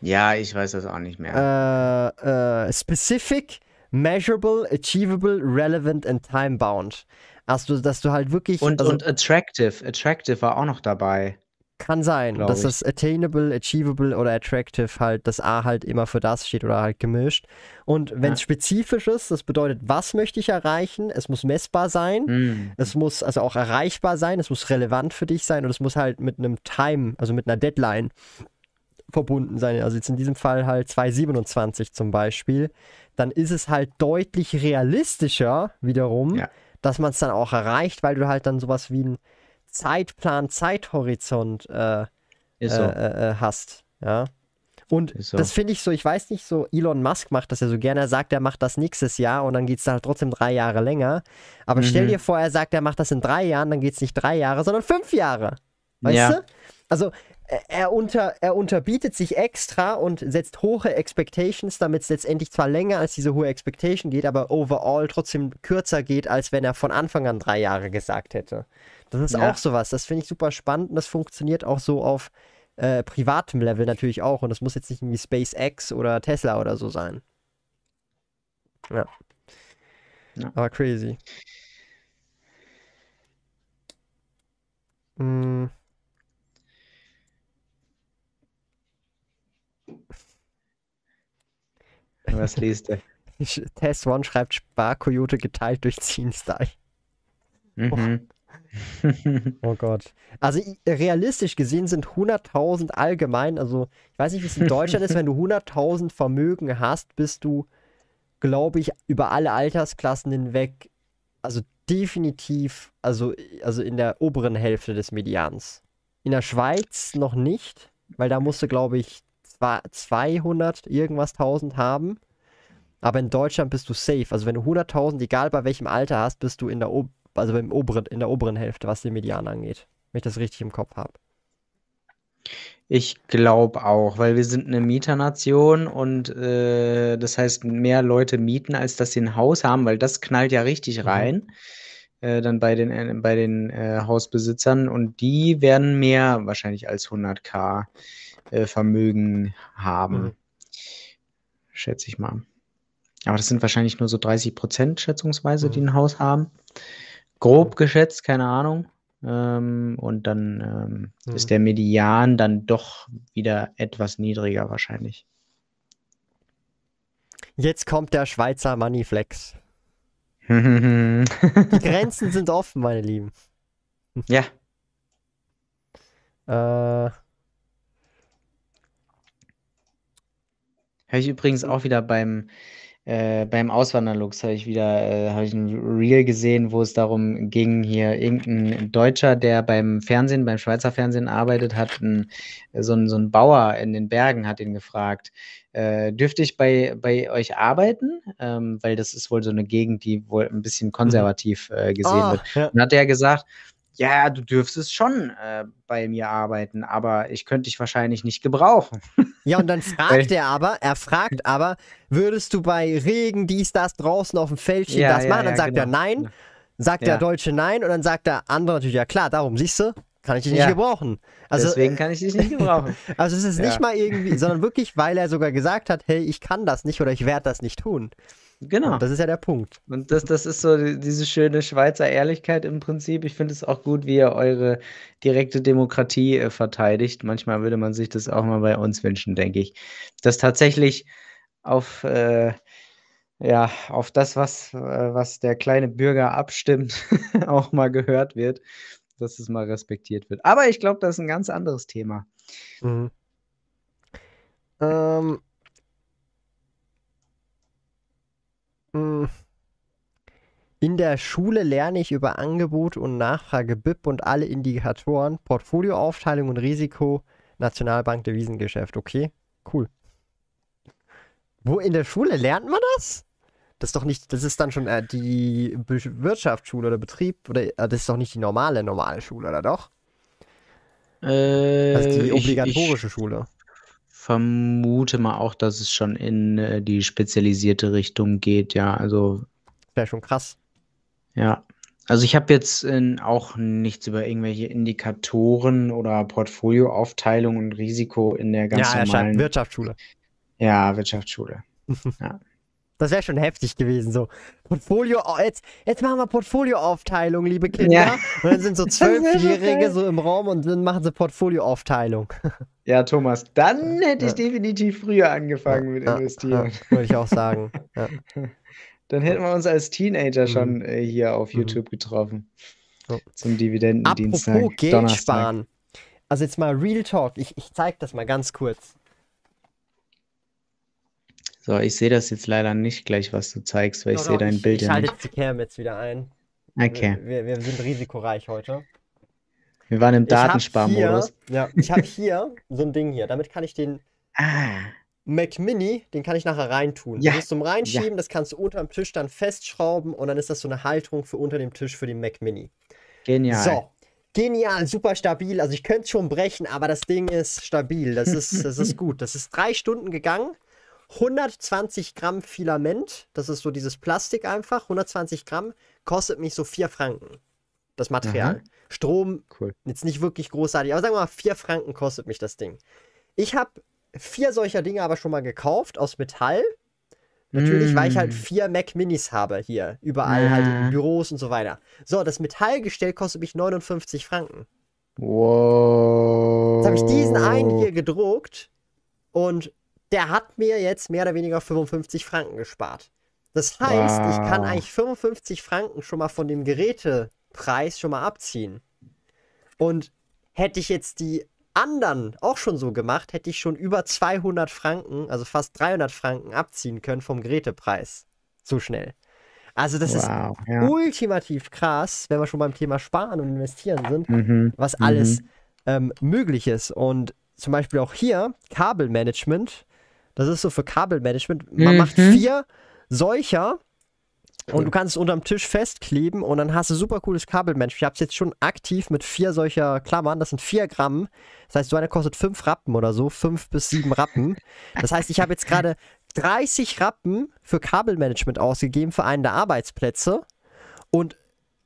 Ja, ich weiß das auch nicht mehr. Äh, äh, specific, measurable, achievable, relevant and time bound. Also, dass du halt wirklich. Und, also, und attractive. Attractive war auch noch dabei. Kann sein, dass ich. das attainable, achievable oder attractive halt das A halt immer für das steht oder halt gemischt. Und wenn es ja. spezifisch ist, das bedeutet, was möchte ich erreichen? Es muss messbar sein, mm. es muss also auch erreichbar sein, es muss relevant für dich sein und es muss halt mit einem Time, also mit einer Deadline verbunden sein. Also jetzt in diesem Fall halt 227 zum Beispiel. Dann ist es halt deutlich realistischer wiederum. Ja dass man es dann auch erreicht, weil du halt dann sowas wie einen Zeitplan, Zeithorizont äh, so. äh, äh, hast. Ja. Und so. das finde ich so, ich weiß nicht, so Elon Musk macht das ja so gerne. Er sagt, er macht das nächstes Jahr und dann geht es halt trotzdem drei Jahre länger. Aber mhm. stell dir vor, er sagt, er macht das in drei Jahren, dann geht es nicht drei Jahre, sondern fünf Jahre. Weißt ja. du? Also er, unter, er unterbietet sich extra und setzt hohe Expectations, damit es letztendlich zwar länger als diese hohe Expectation geht, aber overall trotzdem kürzer geht, als wenn er von Anfang an drei Jahre gesagt hätte. Das ist ja. auch sowas. Das finde ich super spannend und das funktioniert auch so auf äh, privatem Level natürlich auch. Und das muss jetzt nicht irgendwie SpaceX oder Tesla oder so sein. Ja. ja. Aber crazy. Hm. Was liest du? Test One schreibt Sparkoyote geteilt durch Zienstyle. Mhm. Oh. <laughs> oh. Gott. Also realistisch gesehen sind 100.000 allgemein, also ich weiß nicht, wie es in Deutschland ist, wenn du 100.000 Vermögen hast, bist du, glaube ich, über alle Altersklassen hinweg, also definitiv, also, also in der oberen Hälfte des Medians. In der Schweiz noch nicht, weil da musst du, glaube ich, 200 irgendwas 1000 haben. Aber in Deutschland bist du safe. Also wenn du 100.000, egal bei welchem Alter hast, bist du in der, also im oberen, in der oberen Hälfte, was den Median angeht. wenn ich das richtig im Kopf habe. Ich glaube auch, weil wir sind eine Mieternation und äh, das heißt, mehr Leute mieten, als dass sie ein Haus haben, weil das knallt ja richtig mhm. rein. Äh, dann bei den, äh, bei den äh, Hausbesitzern und die werden mehr wahrscheinlich als 100k äh, Vermögen haben. Mhm. Schätze ich mal. Aber das sind wahrscheinlich nur so 30 Prozent schätzungsweise, mhm. die ein Haus haben. Grob geschätzt, keine Ahnung. Ähm, und dann ähm, mhm. ist der Median dann doch wieder etwas niedriger wahrscheinlich. Jetzt kommt der Schweizer Moneyflex. <laughs> Die Grenzen sind offen, meine Lieben. Ja. Äh. Habe ich übrigens auch wieder beim, äh, beim Auswanderlux habe ich wieder äh, hab ich ein Reel gesehen, wo es darum ging, hier irgendein Deutscher, der beim Fernsehen, beim Schweizer Fernsehen arbeitet, hat ein, so, ein, so ein Bauer in den Bergen hat ihn gefragt, äh, dürfte ich bei, bei euch arbeiten? Ähm, weil das ist wohl so eine Gegend, die wohl ein bisschen mhm. konservativ äh, gesehen oh, wird. Ja. Und hat er gesagt, ja, du dürftest schon äh, bei mir arbeiten, aber ich könnte dich wahrscheinlich nicht gebrauchen. <laughs> Ja, und dann fragt er aber, er fragt aber, würdest du bei Regen, dies, das draußen auf dem Feldchen ja, das machen? dann ja, sagt genau. er nein, sagt der Deutsche nein und dann sagt der andere natürlich, ja klar, darum, siehst du, kann ich dich nicht gebrauchen. Also, Deswegen kann ich dich nicht gebrauchen. also es ist nicht mal irgendwie, sondern wirklich, weil er sogar gesagt hat, hey, ich kann das nicht oder ich werde das nicht tun. Genau. Und das ist ja der Punkt. Und das, das ist so diese schöne Schweizer Ehrlichkeit im Prinzip. Ich finde es auch gut, wie ihr eure direkte Demokratie äh, verteidigt. Manchmal würde man sich das auch mal bei uns wünschen, denke ich. Dass tatsächlich auf, äh, ja, auf das, was, äh, was der kleine Bürger abstimmt, <laughs> auch mal gehört wird. Dass es mal respektiert wird. Aber ich glaube, das ist ein ganz anderes Thema. Mhm. Ähm, Hm. In der Schule lerne ich über Angebot und Nachfrage BIP und alle Indikatoren, Portfolioaufteilung und Risiko, Nationalbank Devisengeschäft. Okay, cool. Wo in der Schule lernt man das? Das ist doch nicht, das ist dann schon äh, die Wirtschaftsschule oder Betrieb oder äh, das ist doch nicht die normale normale Schule, oder doch? Äh, ist die obligatorische ich, ich, Schule vermute mal auch, dass es schon in äh, die spezialisierte Richtung geht, ja. Also. Wäre schon krass. Ja. Also ich habe jetzt äh, auch nichts über irgendwelche Indikatoren oder Portfolioaufteilung und Risiko in der ganz ja, normalen Wirtschaftsschule. Ja, Wirtschaftsschule. <laughs> ja. Das wäre schon heftig gewesen, so. Portfolio, oh, jetzt, jetzt machen wir Portfolioaufteilung, liebe Kinder. Ja. Und dann sind so <laughs> Zwölfjährige so im Raum und dann machen sie Portfolioaufteilung. <laughs> Ja, Thomas, dann hätte ich ja. definitiv früher angefangen ja, mit investieren. Würde ich auch sagen. <laughs> Dann hätten wir uns als Teenager schon mhm. äh, hier auf mhm. YouTube getroffen. Zum Dividendendienstag. Apropos Geld Donnerstag. sparen. Also jetzt mal Real Talk. Ich, ich zeige das mal ganz kurz. So, ich sehe das jetzt leider nicht gleich, was du zeigst, weil doch, ich sehe dein Bild ich ja nicht. Ich halte jetzt die Cam jetzt wieder ein. Okay. Wir, wir, wir sind risikoreich heute. Wir waren im Datensparmodus. Ja, ich habe hier so ein Ding hier. Damit kann ich den ah. Mac Mini, den kann ich nachher reintun. Ja. Das ist zum Reinschieben, ja. das kannst du unter dem Tisch dann festschrauben und dann ist das so eine Halterung für unter dem Tisch für den Mac Mini. Genial. So. Genial, super stabil. Also ich könnte es schon brechen, aber das Ding ist stabil. Das ist, das ist gut. Das ist drei Stunden gegangen. 120 Gramm Filament, das ist so dieses Plastik einfach, 120 Gramm, kostet mich so 4 Franken. Das Material. Mhm. Strom, cool. jetzt nicht wirklich großartig, aber sagen wir mal, 4 Franken kostet mich das Ding. Ich habe vier solcher Dinge aber schon mal gekauft aus Metall. Natürlich, mm. weil ich halt mm. vier Mac Minis habe hier. Überall ja. halt in Büros und so weiter. So, das Metallgestell kostet mich 59 Franken. Wow. Jetzt habe ich diesen einen hier gedruckt und der hat mir jetzt mehr oder weniger 55 Franken gespart. Das heißt, wow. ich kann eigentlich 55 Franken schon mal von dem Gerätepreis schon mal abziehen. Und hätte ich jetzt die anderen auch schon so gemacht, hätte ich schon über 200 Franken, also fast 300 Franken abziehen können vom Gerätepreis. So schnell. Also das wow, ist ja. ultimativ krass, wenn wir schon beim Thema Sparen und Investieren sind, mhm, was alles mhm. ähm, möglich ist. Und zum Beispiel auch hier Kabelmanagement das ist so für Kabelmanagement. Man mhm. macht vier solcher Und du kannst es unterm Tisch festkleben und dann hast du super cooles Kabelmensch. Ich habe es jetzt schon aktiv mit vier solcher Klammern. Das sind vier Gramm. Das heißt, so eine kostet fünf Rappen oder so. Fünf bis sieben Rappen. Das heißt, ich habe jetzt gerade 30 Rappen für Kabelmanagement ausgegeben für einen der Arbeitsplätze. Und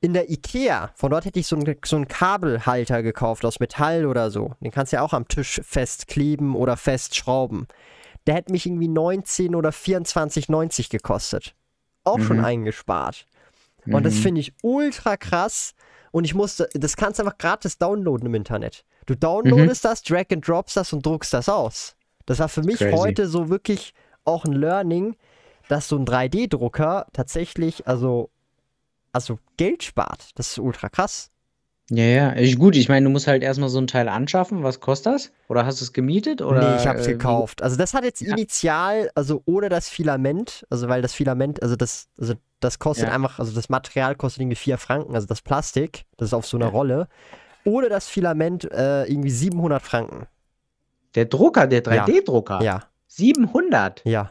in der Ikea, von dort hätte ich so einen, so einen Kabelhalter gekauft aus Metall oder so. Den kannst du ja auch am Tisch festkleben oder festschrauben. Der hätte mich irgendwie 19 oder 24,90 gekostet auch mhm. schon eingespart. Und mhm. das finde ich ultra krass. Und ich musste, das kannst du einfach gratis downloaden im Internet. Du downloadest mhm. das, drag and drops das und druckst das aus. Das war für mich Crazy. heute so wirklich auch ein Learning, dass so ein 3D-Drucker tatsächlich, also, also Geld spart. Das ist ultra krass. Ja, ja, ich, gut, ich meine, du musst halt erstmal so ein Teil anschaffen. Was kostet das? Oder hast du es gemietet? Oder, nee, ich habe es äh, gekauft. Also das hat jetzt ja. initial, also ohne das Filament, also weil das Filament, also das, also das kostet ja. einfach, also das Material kostet irgendwie 4 Franken, also das Plastik, das ist auf so einer ja. Rolle. Ohne das Filament äh, irgendwie 700 Franken. Der Drucker, der 3D-Drucker? Ja. 700? Ja.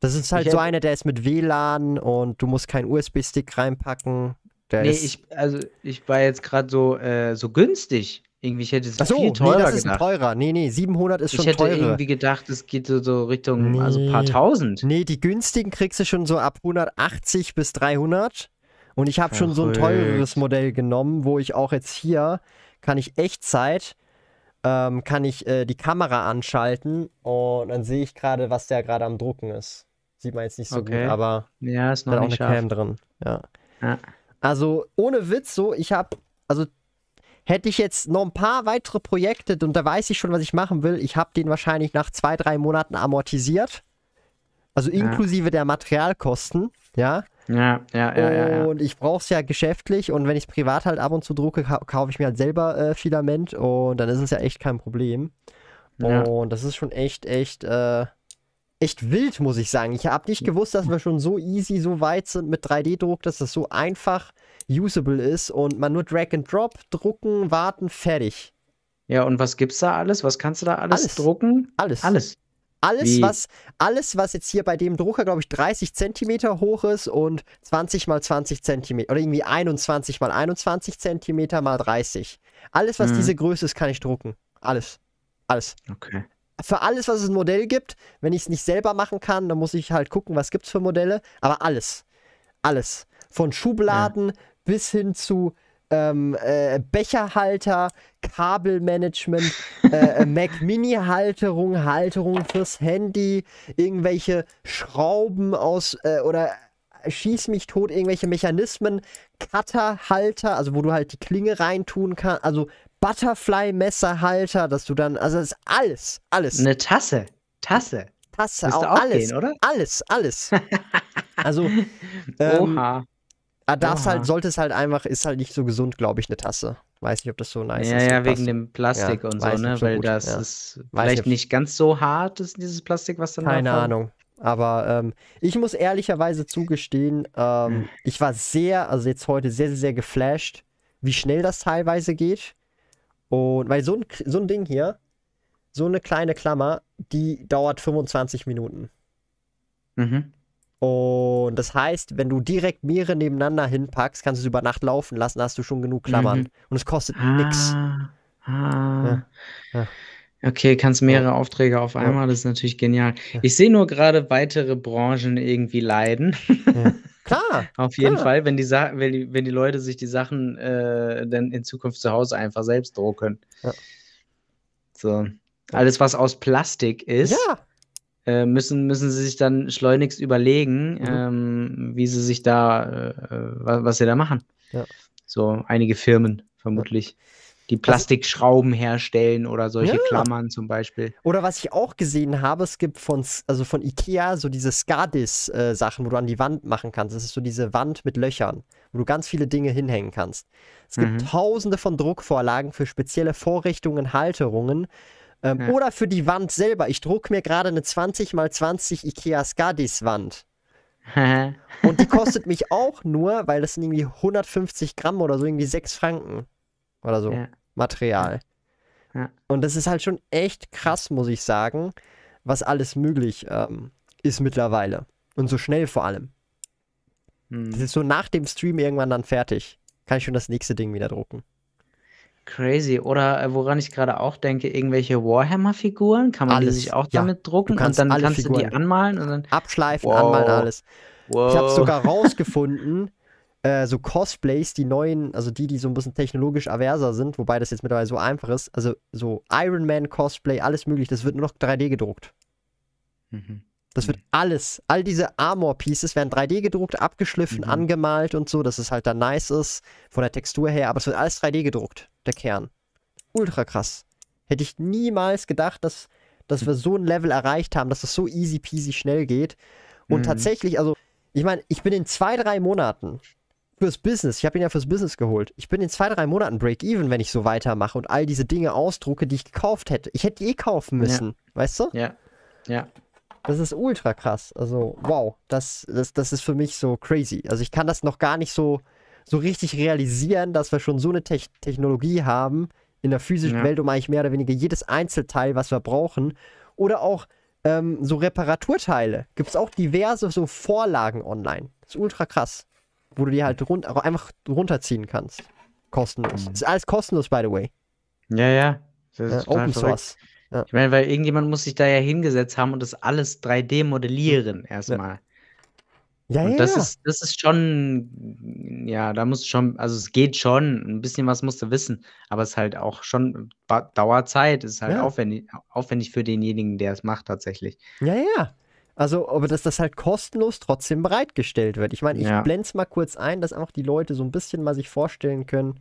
Das ist halt ich so einer, der ist mit WLAN und du musst keinen USB-Stick reinpacken. Der nee, ich, also ich war jetzt gerade so, äh, so günstig. Irgendwie, ich hätte es so, viel teurer nee, das ist gedacht. teurer. Nee, nee, 700 ist ich schon teurer. Ich hätte irgendwie gedacht, es geht so, so Richtung, nee. also ein paar tausend. Nee, die günstigen kriegst du schon so ab 180 bis 300. Und ich habe schon so ein teureres Modell genommen, wo ich auch jetzt hier, kann ich Echtzeit, ähm, kann ich äh, die Kamera anschalten und dann sehe ich gerade, was der gerade am Drucken ist. Sieht man jetzt nicht so okay. gut, aber ja, ist noch da auch eine scharf. Cam drin. Ja. ja. Also ohne Witz so, ich habe, also hätte ich jetzt noch ein paar weitere Projekte und da weiß ich schon, was ich machen will, ich habe den wahrscheinlich nach zwei, drei Monaten amortisiert. Also inklusive ja. der Materialkosten, ja. Ja, ja, ja. ja, ja. Und ich brauche es ja geschäftlich und wenn ich es privat halt ab und zu drucke, kaufe ich mir halt selber äh, Filament und dann ist es ja echt kein Problem. Und das ist schon echt, echt, äh, echt wild, muss ich sagen. Ich habe nicht gewusst, dass wir schon so easy, so weit sind mit 3D-Druck, dass das so einfach usable ist und man nur Drag and Drop, drucken, warten, fertig. Ja, und was gibt's da alles? Was kannst du da alles, alles. drucken? Alles. Alles. Alles was, alles, was jetzt hier bei dem Drucker, glaube ich, 30 Zentimeter hoch ist und 20 mal 20 Zentimeter oder irgendwie 21 mal 21 Zentimeter mal 30. Alles, was mhm. diese Größe ist, kann ich drucken. Alles. Alles. Okay für alles, was es ein Modell gibt. Wenn ich es nicht selber machen kann, dann muss ich halt gucken, was gibt es für Modelle. Aber alles. Alles. Von Schubladen ja. bis hin zu ähm, äh, Becherhalter, Kabelmanagement, äh, <laughs> äh Mac Mini-Halterung, Halterung fürs Handy, irgendwelche Schrauben aus äh, oder schieß mich tot, irgendwelche Mechanismen, Cutterhalter, also wo du halt die Klinge reintun kannst, also Butterfly-Messerhalter, dass du dann, also das ist alles, alles. Eine Tasse, Tasse. Tasse, auch, auch, alles, gehen, oder? Alles, alles. <laughs> also, ähm, Oha. Ah, darfst halt, sollte es halt einfach, ist halt nicht so gesund, glaube ich, eine Tasse. Weiß nicht, ob das so nice ja, ist. Ja, ja, wegen dem Plastik ja, und so, ne? Weil gut. das ja. ist weiß vielleicht nicht ganz so hart, ist dieses Plastik, was dann Keine Ahnung. Aber ähm, ich muss ehrlicherweise zugestehen, ähm, hm. ich war sehr, also jetzt heute sehr, sehr, sehr geflasht, wie schnell das teilweise geht. Und weil so ein, so ein Ding hier, so eine kleine Klammer, die dauert 25 Minuten. Mhm. Und das heißt, wenn du direkt mehrere nebeneinander hinpackst, kannst du es über Nacht laufen lassen, hast du schon genug Klammern. Mhm. Und es kostet ah, nichts. Ah. Ja. Ja. Okay, kannst mehrere ja. Aufträge auf einmal, das ist natürlich genial. Ich sehe nur gerade weitere Branchen irgendwie leiden. <laughs> Klar. Auf jeden klar. Fall, wenn die, wenn, die, wenn die Leute sich die Sachen äh, dann in Zukunft zu Hause einfach selbst drucken. Ja. So. Alles, was aus Plastik ist, ja. äh, müssen, müssen sie sich dann schleunigst überlegen, mhm. ähm, wie sie sich da, äh, was, was, sie da machen. Ja. So einige Firmen vermutlich die Plastikschrauben herstellen oder solche ja. Klammern zum Beispiel. Oder was ich auch gesehen habe, es gibt von, also von Ikea so diese Skadis-Sachen, äh, wo du an die Wand machen kannst. Das ist so diese Wand mit Löchern, wo du ganz viele Dinge hinhängen kannst. Es gibt mhm. tausende von Druckvorlagen für spezielle Vorrichtungen, Halterungen. Ähm, ja. Oder für die Wand selber. Ich drucke mir gerade eine 20 x 20 Ikea Skadis-Wand. <laughs> Und die kostet mich auch nur, weil das sind irgendwie 150 Gramm oder so, irgendwie 6 Franken oder so. Ja. Material. Ja. Und das ist halt schon echt krass, muss ich sagen, was alles möglich ähm, ist mittlerweile. Und so schnell vor allem. Mhm. Das ist so nach dem Stream irgendwann dann fertig. Kann ich schon das nächste Ding wieder drucken. Crazy. Oder äh, woran ich gerade auch denke, irgendwelche Warhammer-Figuren, kann man alles. die sich auch ja. damit drucken und dann kannst Figuren. du die anmalen und dann. Abschleifen, wow. anmalen, alles. Wow. Ich habe sogar rausgefunden, <laughs> äh, so Cosplays, die neuen, also die, die so ein bisschen technologisch averser sind, wobei das jetzt mittlerweile so einfach ist, also so Iron Man Cosplay, alles möglich, das wird nur noch 3D gedruckt. Mhm. Das wird alles, all diese Armor-Pieces werden 3D gedruckt, abgeschliffen, mhm. angemalt und so, dass es halt dann nice ist, von der Textur her, aber es wird alles 3D gedruckt, der Kern. Ultra krass. Hätte ich niemals gedacht, dass, dass wir so ein Level erreicht haben, dass das so easy peasy schnell geht. Und mhm. tatsächlich, also, ich meine, ich bin in zwei, drei Monaten fürs Business, ich habe ihn ja fürs Business geholt. Ich bin in zwei, drei Monaten Break-Even, wenn ich so weitermache und all diese Dinge ausdrucke, die ich gekauft hätte. Ich hätte die eh kaufen müssen, ja. weißt du? Ja. Ja. Das ist ultra krass. Also, wow, das, das, das ist für mich so crazy. Also, ich kann das noch gar nicht so, so richtig realisieren, dass wir schon so eine Te Technologie haben in der physischen ja. Welt, um eigentlich mehr oder weniger jedes Einzelteil, was wir brauchen, oder auch ähm, so Reparaturteile. Gibt es auch diverse so Vorlagen online. Das ist ultra krass wo du die halt run einfach runterziehen kannst. Kostenlos. Mhm. Ist alles kostenlos, by the way. Ja, ja. ja Open Source. Ja. Ich meine, weil irgendjemand muss sich da ja hingesetzt haben und das alles 3D modellieren erstmal. Ja, und ja. Das ist, das ist schon, ja, da musst du schon, also es geht schon, ein bisschen was musst du wissen, aber es ist halt auch schon Dauerzeit, es ist halt ja. aufwendig, aufwendig für denjenigen, der es macht tatsächlich. Ja, ja. Also, aber dass das halt kostenlos trotzdem bereitgestellt wird. Ich meine, ich ja. blende es mal kurz ein, dass auch die Leute so ein bisschen mal sich vorstellen können.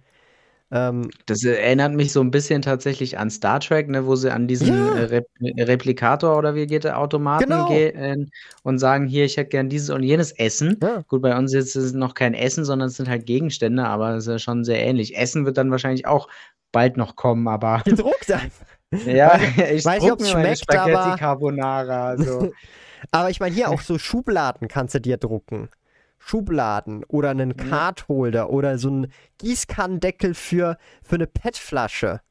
Ähm, das erinnert mich so ein bisschen tatsächlich an Star Trek, ne, wo sie an diesen ja. Äh, Re Replikator oder wie geht der Automaten genau. gehen und sagen, hier, ich hätte gern dieses und jenes Essen. Ja. Gut, bei uns ist es noch kein Essen, sondern es sind halt Gegenstände, aber es ist ja schon sehr ähnlich. Essen wird dann wahrscheinlich auch bald noch kommen, aber. Gedruckt einfach. <laughs> Ja, ich weiß nicht, ob es schmeckt, Spaghetti aber... Carbonara. So. <laughs> Aber ich meine, hier auch so Schubladen kannst du dir drucken. Schubladen oder einen. Cardholder oder so einen Gießkannendeckel für, für eine PET-Flasche.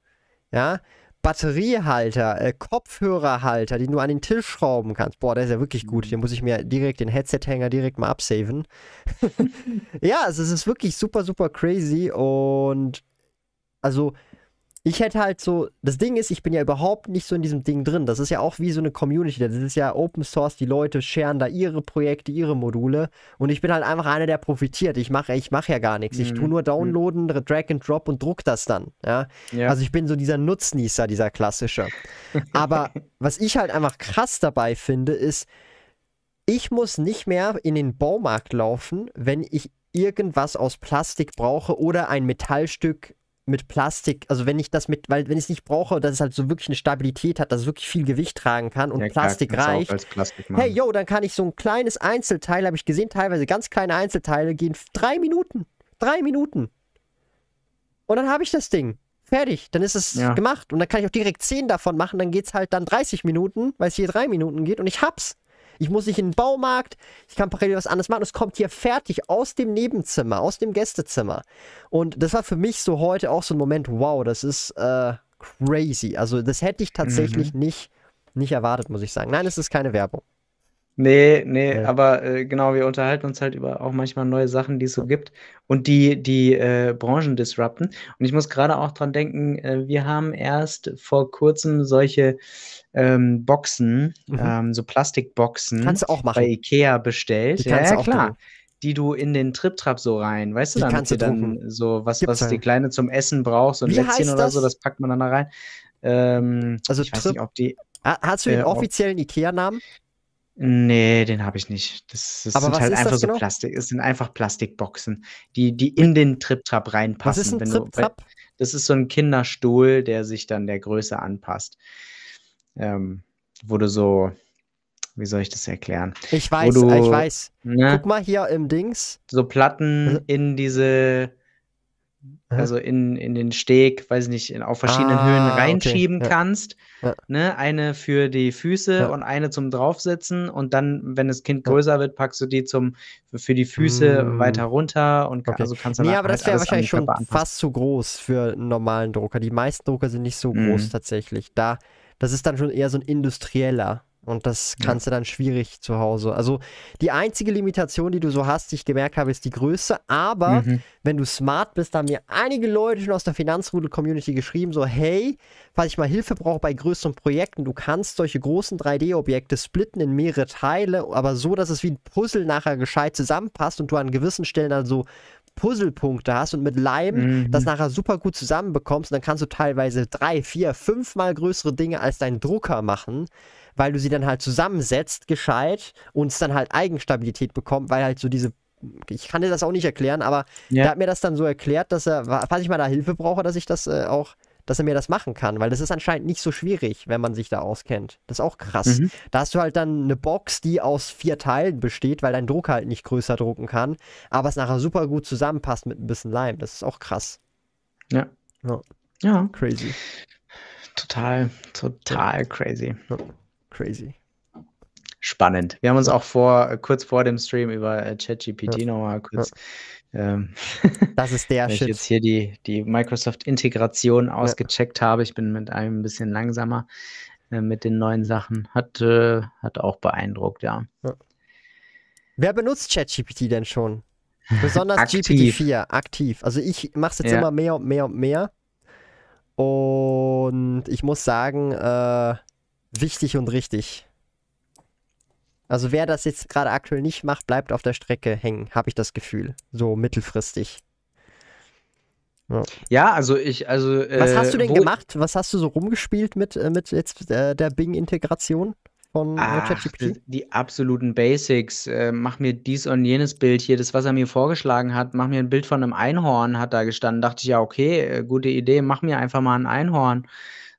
Ja, Batteriehalter, äh, Kopfhörerhalter, die du an den Tisch schrauben kannst. Boah, der ist ja wirklich gut. Den muss ich mir direkt, den Headset-Hänger direkt mal absaven. <laughs> ja, also es ist wirklich super, super crazy und also ich hätte halt so, das Ding ist, ich bin ja überhaupt nicht so in diesem Ding drin. Das ist ja auch wie so eine Community. Das ist ja Open Source, die Leute scheren da ihre Projekte, ihre Module. Und ich bin halt einfach einer, der profitiert. Ich mache ich mach ja gar nichts. Ich tue mhm. nur downloaden, mhm. Drag and Drop und druck das dann. Ja? ja? Also ich bin so dieser Nutznießer, dieser klassische. Aber <laughs> was ich halt einfach krass dabei finde, ist, ich muss nicht mehr in den Baumarkt laufen, wenn ich irgendwas aus Plastik brauche oder ein Metallstück mit Plastik, also wenn ich das mit, weil wenn ich es nicht brauche, dass es halt so wirklich eine Stabilität hat, dass es wirklich viel Gewicht tragen kann und ja, Plastik klar, reicht. Plastik hey, yo, dann kann ich so ein kleines Einzelteil, habe ich gesehen, teilweise ganz kleine Einzelteile gehen drei Minuten. Drei Minuten. Und dann habe ich das Ding. Fertig. Dann ist es ja. gemacht. Und dann kann ich auch direkt zehn davon machen. Dann geht es halt dann 30 Minuten, weil es hier drei Minuten geht und ich hab's. Ich muss nicht in den Baumarkt, ich kann parallel was anderes machen. Es kommt hier fertig aus dem Nebenzimmer, aus dem Gästezimmer. Und das war für mich so heute auch so ein Moment, wow, das ist äh, crazy. Also das hätte ich tatsächlich mhm. nicht, nicht erwartet, muss ich sagen. Nein, es ist keine Werbung. Nee, nee, ja. aber äh, genau, wir unterhalten uns halt über auch manchmal neue Sachen, die es so gibt und die die äh, Branchen disrupten. Und ich muss gerade auch dran denken, äh, wir haben erst vor kurzem solche ähm, Boxen, mhm. ähm, so Plastikboxen kannst du auch machen. bei Ikea bestellt. ja, ja klar. Tun. Die du in den Triptrap so rein, weißt du, die damit du dann so was, Gibt's was die Kleine zum Essen brauchst, so ein Lätzchen oder das? so, das packt man dann da rein. Ähm, also ich weiß nicht, ob die. Hast du den äh, offiziellen Ikea-Namen? Nee, den habe ich nicht. Das, das sind halt einfach so genau? Plastik. Es sind einfach Plastikboxen, die, die in den Triptrap reinpassen. Was ist ein Triptrap? Das ist so ein Kinderstuhl, der sich dann der Größe anpasst. Ähm, wo du so, wie soll ich das erklären? Ich weiß, du, ich weiß. Ne, Guck mal hier im Dings. So Platten also in diese also in, in den Steg, weiß ich nicht, in, auf verschiedenen ah, Höhen reinschieben okay. kannst. Ja. Ne? Eine für die Füße ja. und eine zum Draufsitzen und dann, wenn das Kind größer wird, packst du die zum für die Füße mm. weiter runter und okay. also kannst dann Nee, aber halt das wäre wahrscheinlich schon fast zu groß für einen normalen Drucker. Die meisten Drucker sind nicht so groß mm. tatsächlich. Da, das ist dann schon eher so ein industrieller Und das kannst ja. du dann schwierig zu Hause. Also die einzige Limitation, die du so hast, die ich gemerkt habe, ist die Größe. Aber mhm. wenn du smart bist, haben mir einige Leute schon aus der Finanzrudel-Community geschrieben, so hey, falls ich mal Hilfe brauche bei größeren Projekten, du kannst solche großen 3D-Objekte splitten in mehrere Teile, aber so, dass es wie ein Puzzle nachher gescheit zusammenpasst und du an gewissen Stellen dann so Puzzlepunkte hast und mit Leim mhm. das nachher super gut zusammenbekommst, und dann kannst du teilweise drei, vier, fünfmal größere Dinge als dein Drucker machen weil du sie dann halt zusammensetzt, gescheit, und es dann halt Eigenstabilität bekommt, weil halt so diese ich kann dir das auch nicht erklären, aber ja. der hat mir das dann so erklärt, dass er, falls ich mal da Hilfe brauche, dass ich das äh, auch, dass er mir das machen kann, weil das ist anscheinend nicht so schwierig, wenn man sich da auskennt. Das ist auch krass. Mhm. Da hast du halt dann eine Box, die aus vier Teilen besteht, weil dein Druck halt nicht größer drucken kann, aber es nachher super gut zusammenpasst mit ein bisschen Leim. Das ist auch krass. Ja. Ja. ja. Crazy. Total, total ja. crazy. Ja. Crazy. Spannend. Wir haben uns auch vor, kurz vor dem Stream über äh, ChatGPT ja. nochmal kurz. Ja. Ähm, <laughs> das ist der Shit. ich jetzt hier die, die Microsoft-Integration ja. ausgecheckt habe. Ich bin mit einem ein bisschen langsamer äh, mit den neuen Sachen. Hat, äh, hat auch beeindruckt, ja. Wer benutzt ChatGPT denn schon? <laughs> Besonders GPT-4 aktiv. Also ich mache es jetzt immer mehr und mehr und mehr. Und ich muss sagen, äh, wichtig und richtig. Also wer das jetzt gerade aktuell nicht macht, bleibt auf der Strecke hängen, habe ich das Gefühl. So mittelfristig. Ja, ja also ich, also. Was hast du denn gemacht? Was hast du so rumgespielt mit, äh, mit jetzt äh, der Bing-Integration? von äh, ChatGPT? Die absoluten Basics. Äh, mach mir dies und jenes Bild hier, das, was er mir vorgeschlagen hat. Mach mir ein Bild von einem Einhorn, hat da gestanden. Dachte ich, ja, okay, äh, gute Idee, mach mir einfach mal ein Einhorn.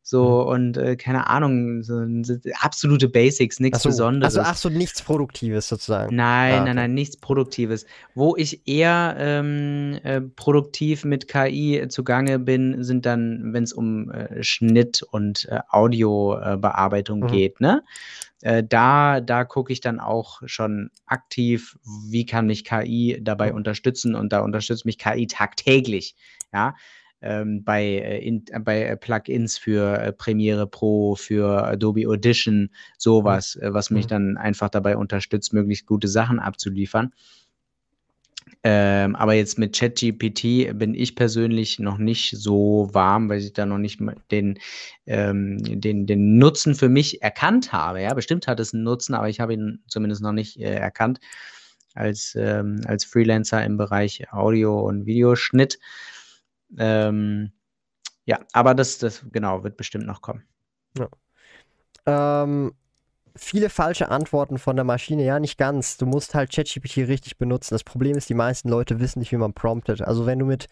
So mhm. und äh, keine Ahnung, so, so absolute Basics, nichts so, Besonderes. Also ach so, nichts Produktives sozusagen. Nein, ah, nein, nein, nichts Produktives. Wo ich eher ähm, äh, produktiv mit KI zugange bin, sind dann, wenn es um äh, Schnitt und äh, Audiobearbeitung mhm. geht, ne? Äh, da, da gucke ich dann auch schon aktiv, wie kann mich KI dabei mhm. unterstützen und da unterstützt mich KI tagtäglich. Ja, ähm, bei, äh, in, äh, bei äh, Plugins für Premiere Pro, für Adobe Audition, sowas, mhm. was mich mhm. dann einfach dabei unterstützt, möglichst gute Sachen abzuliefern. Ähm, aber jetzt mit ChatGPT bin ich persönlich noch nicht so warm, weil ich da noch nicht den, ähm, den, den Nutzen für mich erkannt habe. Ja, bestimmt hat es einen Nutzen, aber ich habe ihn zumindest noch nicht äh, erkannt als, ähm, als Freelancer im Bereich Audio- und Videoschnitt. Ähm, ja, aber das, das genau wird bestimmt noch kommen. Ja. Ähm, viele falsche Antworten von der Maschine, ja, nicht ganz. Du musst halt ChatGPT richtig benutzen. Das Problem ist, die meisten Leute wissen nicht, wie man promptet. Also wenn du mit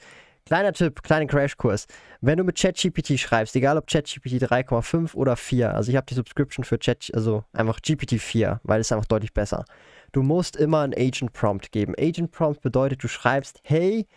Kleiner Tipp, kleiner Crashkurs. Wenn du mit ChatGPT schreibst, egal ob ChatGPT 3,5 oder 4, also ich habe die Subscription für Chat, also einfach GPT 4, weil es einfach deutlich besser. Du musst immer einen Agent Prompt geben. Agent Prompt bedeutet, du schreibst, hey,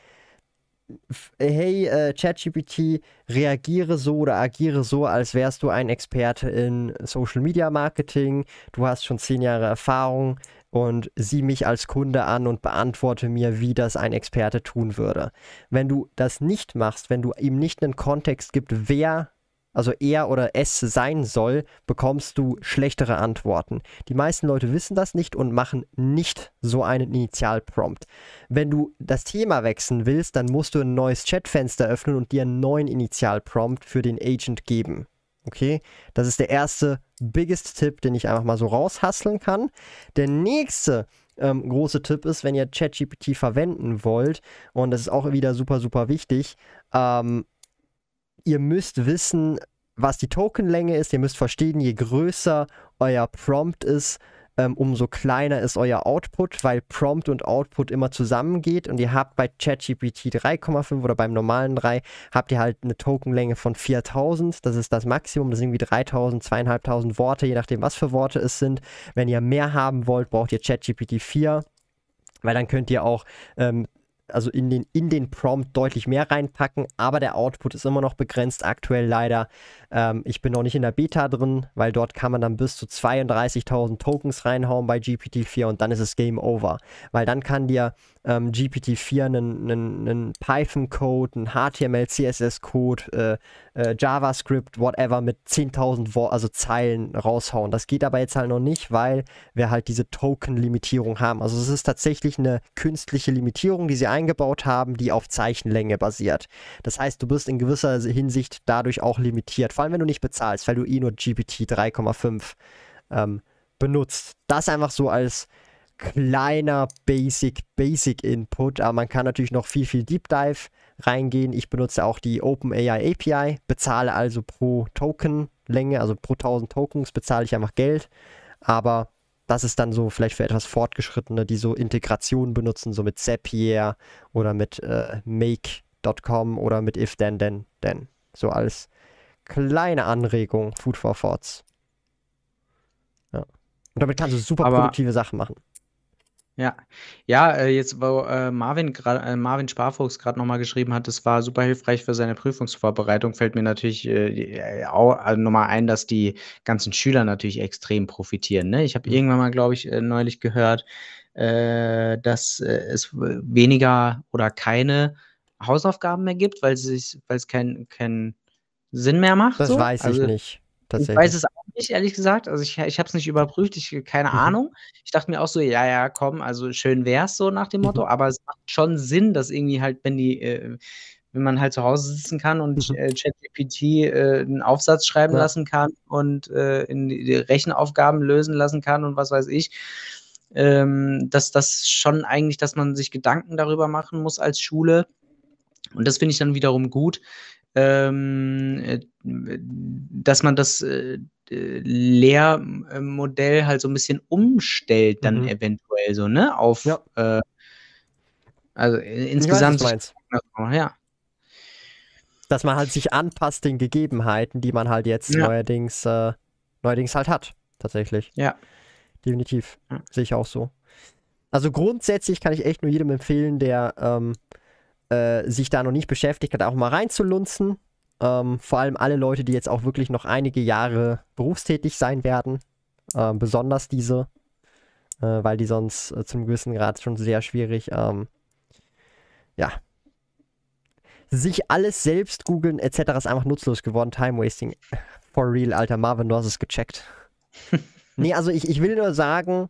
hey äh, ChatGPT, reagiere so oder agiere so, als wärst du ein Experte in Social Media Marketing, du hast schon zehn Jahre Erfahrung und sieh mich als Kunde an und beantworte mir, wie das ein Experte tun würde. Wenn du das nicht machst, wenn du ihm nicht einen Kontext gibst, wer also er oder es sein soll, bekommst du schlechtere Antworten. Die meisten Leute wissen das nicht und machen nicht so einen Initialprompt. Wenn du das Thema wechseln willst, dann musst du ein neues Chatfenster öffnen und dir einen neuen Initialprompt für den Agent geben. Okay, das ist der erste biggest Tipp, den ich einfach mal so raushasseln kann. Der nächste ähm, große Tipp ist, wenn ihr ChatGPT verwenden wollt, und das ist auch wieder super, super wichtig, ähm, ihr müsst wissen, was die Tokenlänge ist. Ihr müsst verstehen, je größer euer Prompt ist, ähm, umso kleiner ist euer Output, weil Prompt und Output immer zusammengeht. Und ihr habt bei ChatGPT 3,5 oder beim normalen 3 habt ihr halt eine Tokenlänge von 4000. Das ist das Maximum. Das sind irgendwie 3000, 2500 Worte, je nachdem, was für Worte es sind. Wenn ihr mehr haben wollt, braucht ihr ChatGPT 4 weil dann könnt ihr auch ähm, also in den, in den Prompt deutlich mehr reinpacken, aber der Output ist immer noch begrenzt aktuell leider. Ähm, ich bin noch nicht in der Beta drin, weil dort kann man dann bis zu 32.000 Tokens reinhauen bei GPT-4 und dann ist es Game Over. Weil dann kann dir ähm, GPT-4 einen, einen, einen Python-Code, einen HTML, CSS-Code äh, äh, JavaScript, whatever, mit 10.000 also Zeilen raushauen. Das geht aber jetzt halt noch nicht, weil wir halt diese Token-Limitierung haben. Also es ist tatsächlich eine künstliche Limitierung, die sie eingebaut haben, die auf Zeichenlänge basiert. Das heißt, du bist in gewisser Hinsicht dadurch auch limitiert, vor allem wenn du nicht bezahlst, weil du eh nur GPT 3,5 ähm, benutzt. Das einfach so als kleiner Basic, Basic Input, aber man kann natürlich noch viel, viel Deep Dive reingehen. Ich benutze auch die OpenAI API, bezahle also pro Token-Länge, also pro 1000 Tokens bezahle ich einfach Geld. Aber das ist dann so vielleicht für etwas Fortgeschrittene, die so Integrationen benutzen, so mit Zapier oder mit äh, Make.com oder mit If Then Then Then. So als kleine Anregung, Food for Thoughts. Ja. Und damit kannst du super Aber produktive Sachen machen. Ja. Ja, äh, jetzt, wo, äh, Marvin grad äh, Marvin Sparfuchs grad noch mal geschrieben hat, das war super hilfreich für seine Prüfungsvorbereitung, fällt mir natürlich, äh, äh, au also noch ein, dass die ganzen Schüler natürlich extrem profitieren, ne? Ich habe Mhm. irgendwann mal, glaube ich, äh, neulich gehört, dass, es weniger oder keine Hausaufgaben mehr gibt, weil es keinen keinen Sinn mehr macht Das so. weiß ich Also nicht. Ich weiß es auch nicht, ehrlich gesagt. Also ich, ich habe es nicht überprüft, ich keine mhm. Ahnung. Ich dachte mir auch so, ja, ja, komm, also schön wär's so nach dem Motto, mhm. aber es macht schon Sinn, dass irgendwie halt, wenn die, äh, wenn man halt zu Hause sitzen kann und mhm. äh, ChatGPT äh, einen Aufsatz schreiben ja. lassen kann und äh, in die Rechenaufgaben lösen lassen kann und was weiß ich, ähm, dass das schon eigentlich, dass man sich Gedanken darüber machen muss als Schule. Und das finde ich dann wiederum gut, ähm, äh, dass man das äh, Lehrmodell halt so ein bisschen umstellt, dann mhm. eventuell so, ne? Auf ja. äh, also insgesamt. Weiß, ja. Dass man halt sich anpasst den Gegebenheiten, die man halt jetzt ja. neuerdings, äh, neuerdings halt hat, tatsächlich. Ja. Definitiv. Ja. Sehe ich auch so. Also grundsätzlich kann ich echt nur jedem empfehlen, der ähm, äh, sich da noch nicht beschäftigt hat, auch mal reinzulunzen. Ähm, vor allem alle Leute, die jetzt auch wirklich noch einige Jahre berufstätig sein werden. Äh, besonders diese, äh, weil die sonst äh, zum gewissen Grad schon sehr schwierig, ähm, ja, sich alles selbst googeln etc. ist einfach nutzlos geworden. Time wasting. For real, alter Marvin, du hast es gecheckt. <laughs> nee, also ich, ich will nur sagen,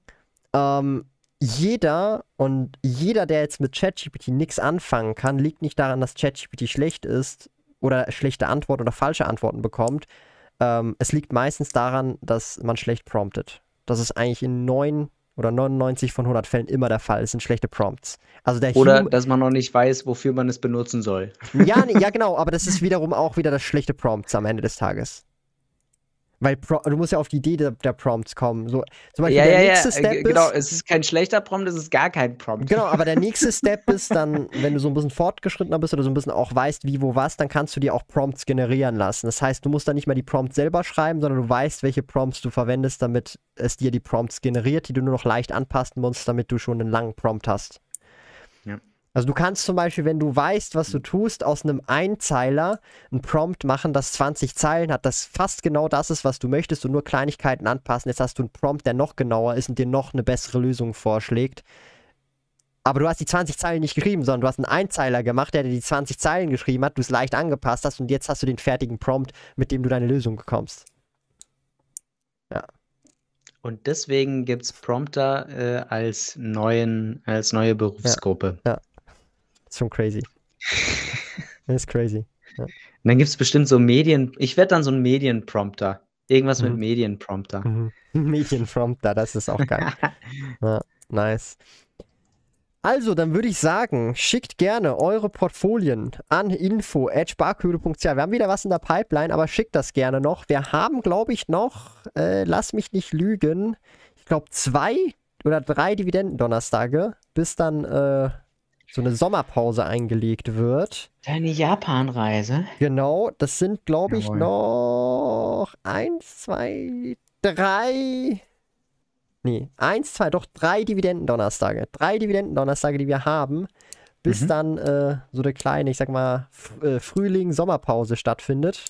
ähm, jeder und jeder, der jetzt mit ChatGPT nichts anfangen kann, liegt nicht daran, dass ChatGPT schlecht ist oder schlechte Antworten oder falsche Antworten bekommt. Ähm, es liegt meistens daran, dass man schlecht promptet. Das ist eigentlich in 9 oder 99 von 100 Fällen immer der Fall. Es sind schlechte Prompts. Also der oder Hum dass man noch nicht weiß, wofür man es benutzen soll. Ja, ja, genau, aber das ist wiederum auch wieder das schlechte Prompts am Ende des Tages. Weil Pro du musst ja auf die Idee der, der Prompts kommen. So, zum Beispiel ja, der ja, nächste ja. Step ist. Genau, es ist kein schlechter Prompt, es ist gar kein Prompt. Genau, aber der nächste <laughs> Step ist dann, wenn du so ein bisschen fortgeschrittener bist oder so ein bisschen auch weißt, wie, wo, was, dann kannst du dir auch Prompts generieren lassen. Das heißt, du musst dann nicht mal die Prompts selber schreiben, sondern du weißt, welche Prompts du verwendest, damit es dir die Prompts generiert, die du nur noch leicht anpassen musst, damit du schon einen langen Prompt hast. Also du kannst zum Beispiel, wenn du weißt, was du tust, aus einem Einzeiler ein Prompt machen, das 20 Zeilen hat, das fast genau das ist, was du möchtest und nur Kleinigkeiten anpassen. Jetzt hast du einen Prompt, der noch genauer ist und dir noch eine bessere Lösung vorschlägt. Aber du hast die 20 Zeilen nicht geschrieben, sondern du hast einen Einzeiler gemacht, der dir die 20 Zeilen geschrieben hat, du es leicht angepasst hast und jetzt hast du den fertigen Prompt, mit dem du deine Lösung bekommst. Ja. Und deswegen gibt es Prompter äh, als, neuen, als neue Berufsgruppe. Ja. ja ist schon crazy. das <laughs> ist crazy. Ja. Und dann gibt es bestimmt so Medien. Ich werde dann so ein Medienprompter. Irgendwas mhm. mit Medienprompter. Mhm. <laughs> Medienprompter, das ist auch geil. <laughs> ja, nice. Also, dann würde ich sagen, schickt gerne eure Portfolien an info.sparkühle.ch. Wir haben wieder was in der Pipeline, aber schickt das gerne noch. Wir haben, glaube ich, noch, äh, lass mich nicht lügen, ich glaube zwei oder drei Dividendendonnerstage, bis dann äh, so eine Sommerpause eingelegt wird. Deine Japanreise? Genau, das sind, glaube ich, noch eins, zwei, drei. Nee, eins, zwei, doch drei Dividendendonnerstage. Drei Dividendendonnerstage, die wir haben, bis mhm. dann äh, so eine kleine, ich sag mal, äh, Frühling-Sommerpause stattfindet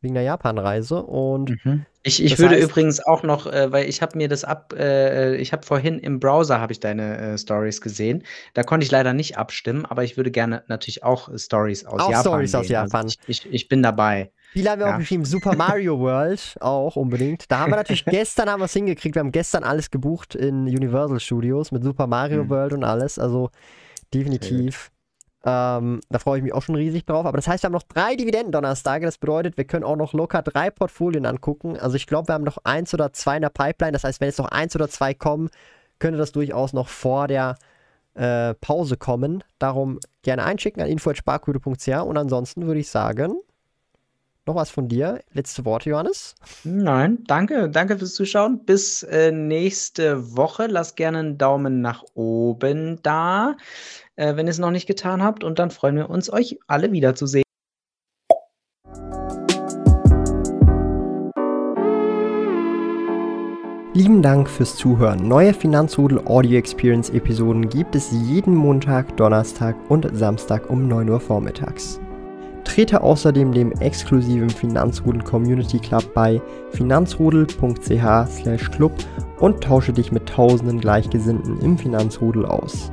wegen der Japanreise und mhm. ich, ich würde heißt, übrigens auch noch, äh, weil ich habe mir das ab, äh, ich habe vorhin im Browser habe ich deine äh, Stories gesehen. Da konnte ich leider nicht abstimmen, aber ich würde gerne natürlich auch Stories aus auch Japan. Stories aus Japan. Also ich, ich, ich, bin dabei. Viele haben ja auch geschrieben, Super Mario World <laughs> auch unbedingt. Da haben wir natürlich <laughs> gestern haben wir es hingekriegt. Wir haben gestern alles gebucht in Universal Studios mit Super Mario mhm. World und alles. Also definitiv. Ähm, da freue ich mich auch schon riesig drauf. Aber das heißt, wir haben noch drei Dividenden-Donnerstage. Das bedeutet, wir können auch noch locker drei Portfolien angucken. Also ich glaube, wir haben noch eins oder zwei in der Pipeline. Das heißt, wenn jetzt noch eins oder zwei kommen, könnte das durchaus noch vor der äh, Pause kommen. Darum gerne einschicken an info.sparquote.ch und ansonsten würde ich sagen, noch was von dir? Letzte Worte, Johannes? Nein, danke. Danke fürs Zuschauen. Bis äh, nächste Woche. Lasst gerne einen Daumen nach oben da, äh, wenn ihr es noch nicht getan habt. Und dann freuen wir uns, euch alle wiederzusehen. Lieben Dank fürs Zuhören. Neue Finanzrudel Audio Experience Episoden gibt es jeden Montag, Donnerstag und Samstag um 9 Uhr vormittags. Trete außerdem dem exklusiven Finanzrudel Community Club bei finanzrudel.ch/club und tausche dich mit tausenden Gleichgesinnten im Finanzrudel aus.